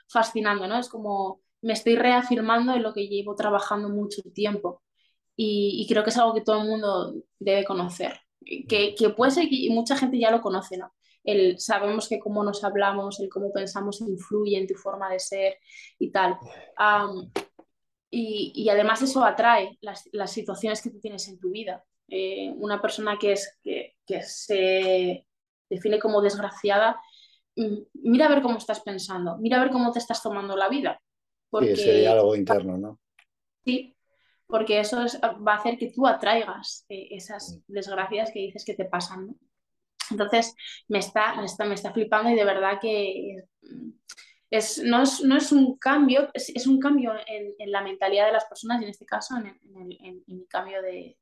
S2: fascinando, ¿no? Es como me estoy reafirmando en lo que llevo trabajando mucho tiempo y, y creo que es algo que todo el mundo debe conocer, que, que, puede ser que mucha gente ya lo conoce, ¿no? El, sabemos que cómo nos hablamos, el cómo pensamos influye en tu forma de ser y tal. Um, y, y, además eso atrae las, las, situaciones que tú tienes en tu vida. Eh, una persona que, es, que, que se define como desgraciada, mm, mira a ver cómo estás pensando, mira a ver cómo te estás tomando la vida.
S1: Porque, sí, ese diálogo interno, ¿no?
S2: Sí, porque eso va a hacer que tú atraigas eh, esas mm. desgracias que dices que te pasan, ¿no? Entonces, me está, me está, me está flipando y de verdad que es, no, es, no es un cambio, es, es un cambio en, en, la mentalidad de las personas y en este caso en, el, en, mi cambio de,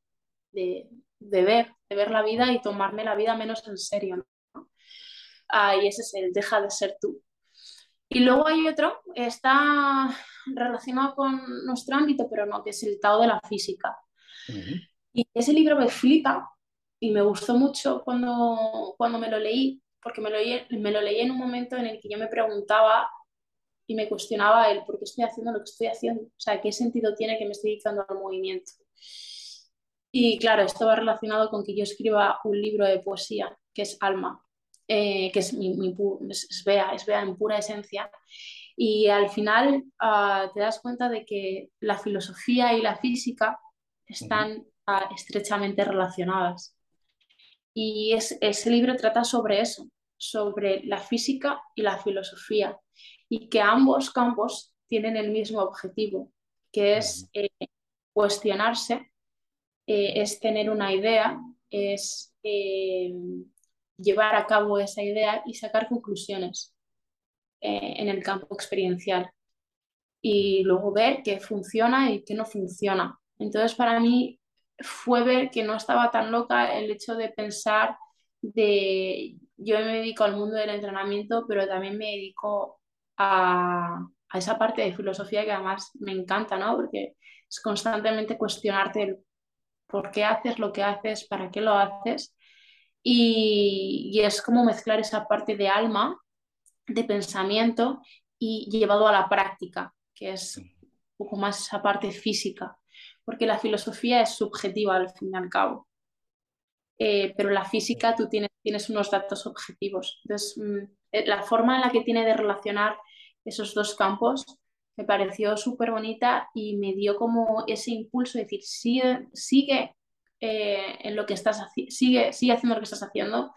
S2: de, de, ver, de ver la vida y tomarme la vida menos en serio. ¿no? Ah, y ese es el deja de ser tú. Y luego hay otro, está relacionado con nuestro ámbito, pero no, que es el Tao de la física. Y ese libro me flipa y me gustó mucho cuando, cuando me lo leí, porque me lo, me lo leí en un momento en el que yo me preguntaba y me cuestionaba el por qué estoy haciendo lo que estoy haciendo, o sea, qué sentido tiene que me estoy dedicando al movimiento. Y claro, esto va relacionado con que yo escriba un libro de poesía, que es Alma, eh, que es, mi, mi es, Bea, es Bea en pura esencia. Y al final uh, te das cuenta de que la filosofía y la física están uh, estrechamente relacionadas. Y es, ese libro trata sobre eso, sobre la física y la filosofía, y que ambos campos tienen el mismo objetivo, que es eh, cuestionarse, eh, es tener una idea, es eh, llevar a cabo esa idea y sacar conclusiones en el campo experiencial y luego ver qué funciona y qué no funciona. Entonces, para mí, fue ver que no estaba tan loca el hecho de pensar de yo me dedico al mundo del entrenamiento, pero también me dedico a, a esa parte de filosofía que además me encanta, ¿no? Porque es constantemente cuestionarte el por qué haces lo que haces, para qué lo haces. Y, y es como mezclar esa parte de alma, de pensamiento y llevado a la práctica, que es un poco más esa parte física porque la filosofía es subjetiva al fin y al cabo. Eh, pero la física tú tienes, tienes unos datos objetivos. Entonces, mm, eh, la forma en la que tiene de relacionar esos dos campos me pareció súper bonita y me dio como ese impulso de decir, sigue, sigue eh, en lo que estás sigue, sigue haciendo lo que estás haciendo,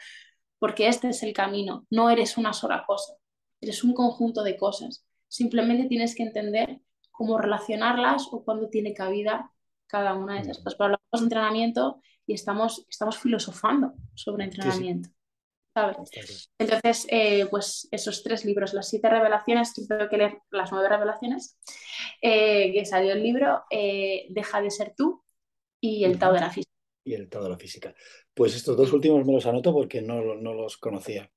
S2: porque este es el camino, no eres una sola cosa, eres un conjunto de cosas. Simplemente tienes que entender cómo relacionarlas o cuándo tiene cabida cada una de esas cosas. Pero hablamos de entrenamiento y estamos, estamos filosofando sobre entrenamiento. ¿sabes? Entonces, eh, pues esos tres libros, las siete revelaciones, tengo que leer las nueve revelaciones, eh, que salió el libro, eh, Deja de ser tú y El Tao de la Física.
S1: Y El Tao de la Física. Pues estos dos últimos me los anoto porque no, no los conocía.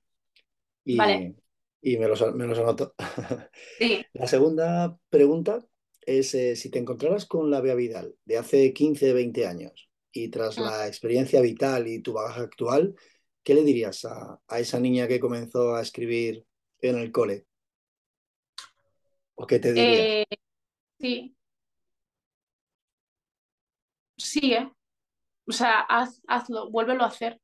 S1: Y, vale. y me, los, me los anoto. Sí. La segunda pregunta es eh, si te encontraras con la Bea Vidal de hace 15, 20 años y tras ah. la experiencia vital y tu bagaje actual, ¿qué le dirías a, esa niña que comenzó a escribir en el cole? ¿O qué te diría?
S2: Eh, sí. Sigue. O sea, hazlo, vuélvelo a hacer.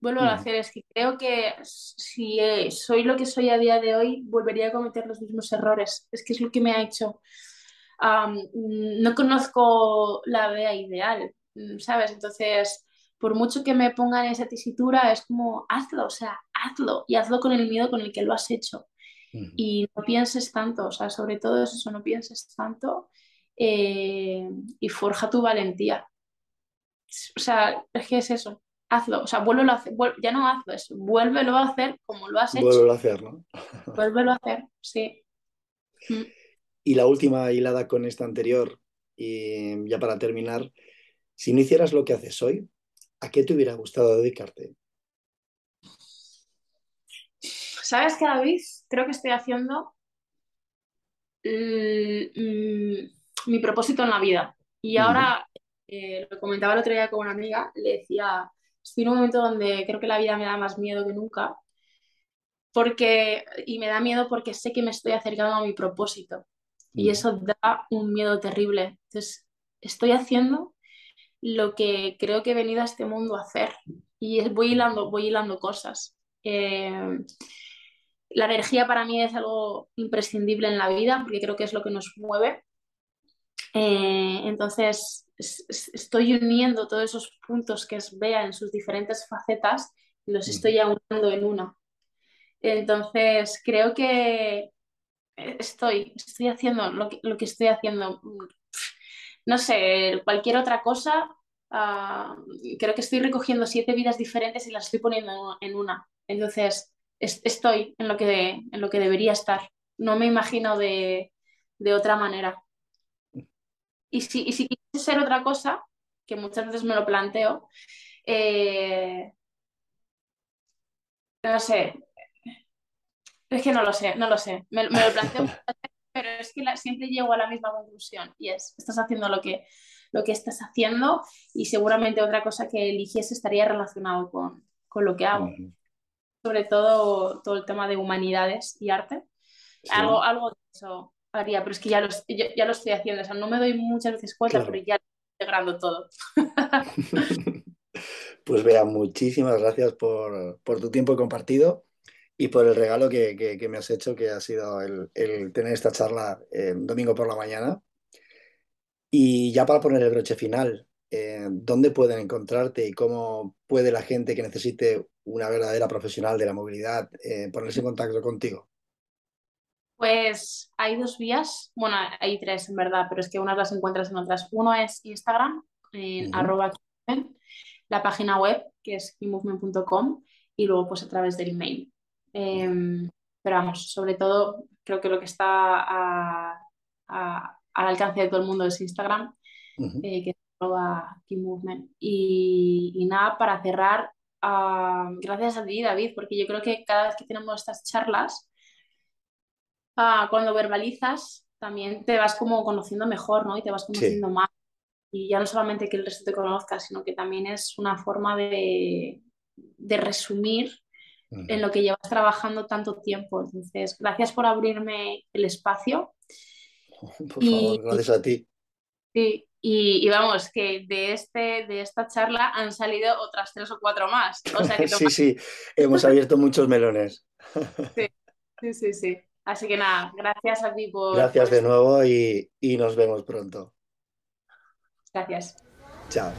S2: Vuélvelo a hacer. Es que creo que si eh, soy lo que soy a día de hoy, volvería a cometer los mismos errores. Es que es lo que me ha hecho no conozco la vea ideal, mm, ¿sabes? Entonces, por mucho que me pongan esa tesitura, es como, hazlo, o sea, hazlo y hazlo con el miedo con el que lo has hecho. Y no pienses tanto, o sea, sobre todo eso, no pienses tanto eh, y forja tu valentía. O sea, es que es eso, hazlo, o sea, vuélvelo a hacer, ya no hazlo eso, vuélvelo a hacer como lo has hecho.
S1: Vuélvelo a hacer, ¿no?
S2: vuélvelo a hacer, sí.
S1: Mm. Y la última hilada con esta anterior, y ya para terminar, si no hicieras lo que haces hoy, ¿a qué te hubiera gustado dedicarte?
S2: ¿Sabes qué, David? Creo que estoy haciendo mm, mi propósito en la vida. Y ahora, eh, lo comentaba el otro día con una amiga, le decía, estoy en un momento donde creo que la vida me da más miedo que nunca, porque, y me da miedo porque sé que me estoy acercando a mi propósito y eso da un miedo terrible. Entonces, estoy haciendo lo que creo que he venido a este mundo a hacer y voy hilando, voy hilando cosas. Eh, la energía para mí es algo imprescindible en la vida porque creo que es lo que nos mueve. Eh, entonces, estoy uniendo todos esos puntos que es Bea en sus diferentes facetas los estoy aunando en una. Entonces, creo que estoy, estoy haciendo lo que, lo que estoy haciendo. No sé, cualquier otra cosa, ah, creo que estoy recogiendo siete vidas diferentes y las estoy poniendo en una. Entonces, estoy en lo, que, en lo que debería estar. No me imagino de, otra manera. Y si, y si quisiese ser otra cosa, que muchas veces me lo planteo, eh, no sé, es que no lo sé, no lo sé. Me, lo planteo pero es que siempre llego a la misma conclusión y es, estás haciendo lo que, lo que estás haciendo y seguramente otra cosa que eligiese estaría relacionado con, con lo que hago sobre todo todo el tema de humanidades y arte. Algo, algo de eso haría, pero es que ya lo, ya, lo estoy haciendo, o sea, no me doy muchas veces cuenta, pero ya estoy integrando todo.
S1: pues vea, muchísimas gracias por, por, tu tiempo compartido y por el regalo que, que, me has hecho, que ha sido el, el tener esta charla eh, domingo por la mañana. Y ya para poner el broche final, eh, dónde pueden encontrarte y cómo puede la gente que necesite una verdadera profesional de la movilidad eh, ponerse en contacto contigo.
S2: Pues hay dos vías, bueno, hay tres en verdad, pero es que unas las encuentras en otras. Uno es Instagram, en arroba la página web que es keymovement.com y luego pues a través del email. Em, pero vamos, sobre todo creo que lo que está al alcance de todo el mundo es Instagram, eh, que es Movement. Y, nada, para cerrar, ah, gracias a ti, David, porque yo creo que cada vez que tenemos estas charlas, ah, cuando verbalizas, también te vas como conociendo mejor, ¿no? Y te vas conociendo más. Y ya no solamente que el resto te conozca, sino que también es una forma de, de resumir en lo que llevas trabajando tanto tiempo. Entonces, gracias por abrirme el espacio.
S1: Por favor, gracias a ti.
S2: Sí, y, vamos, que de, este, de esta charla han salido otras tres o cuatro más.
S1: sí, sí, hemos abierto muchos melones.
S2: sí, sí, sí, Así que nada, gracias a ti por...
S1: Gracias de nuevo y, y nos vemos pronto.
S2: Gracias.
S1: Chao.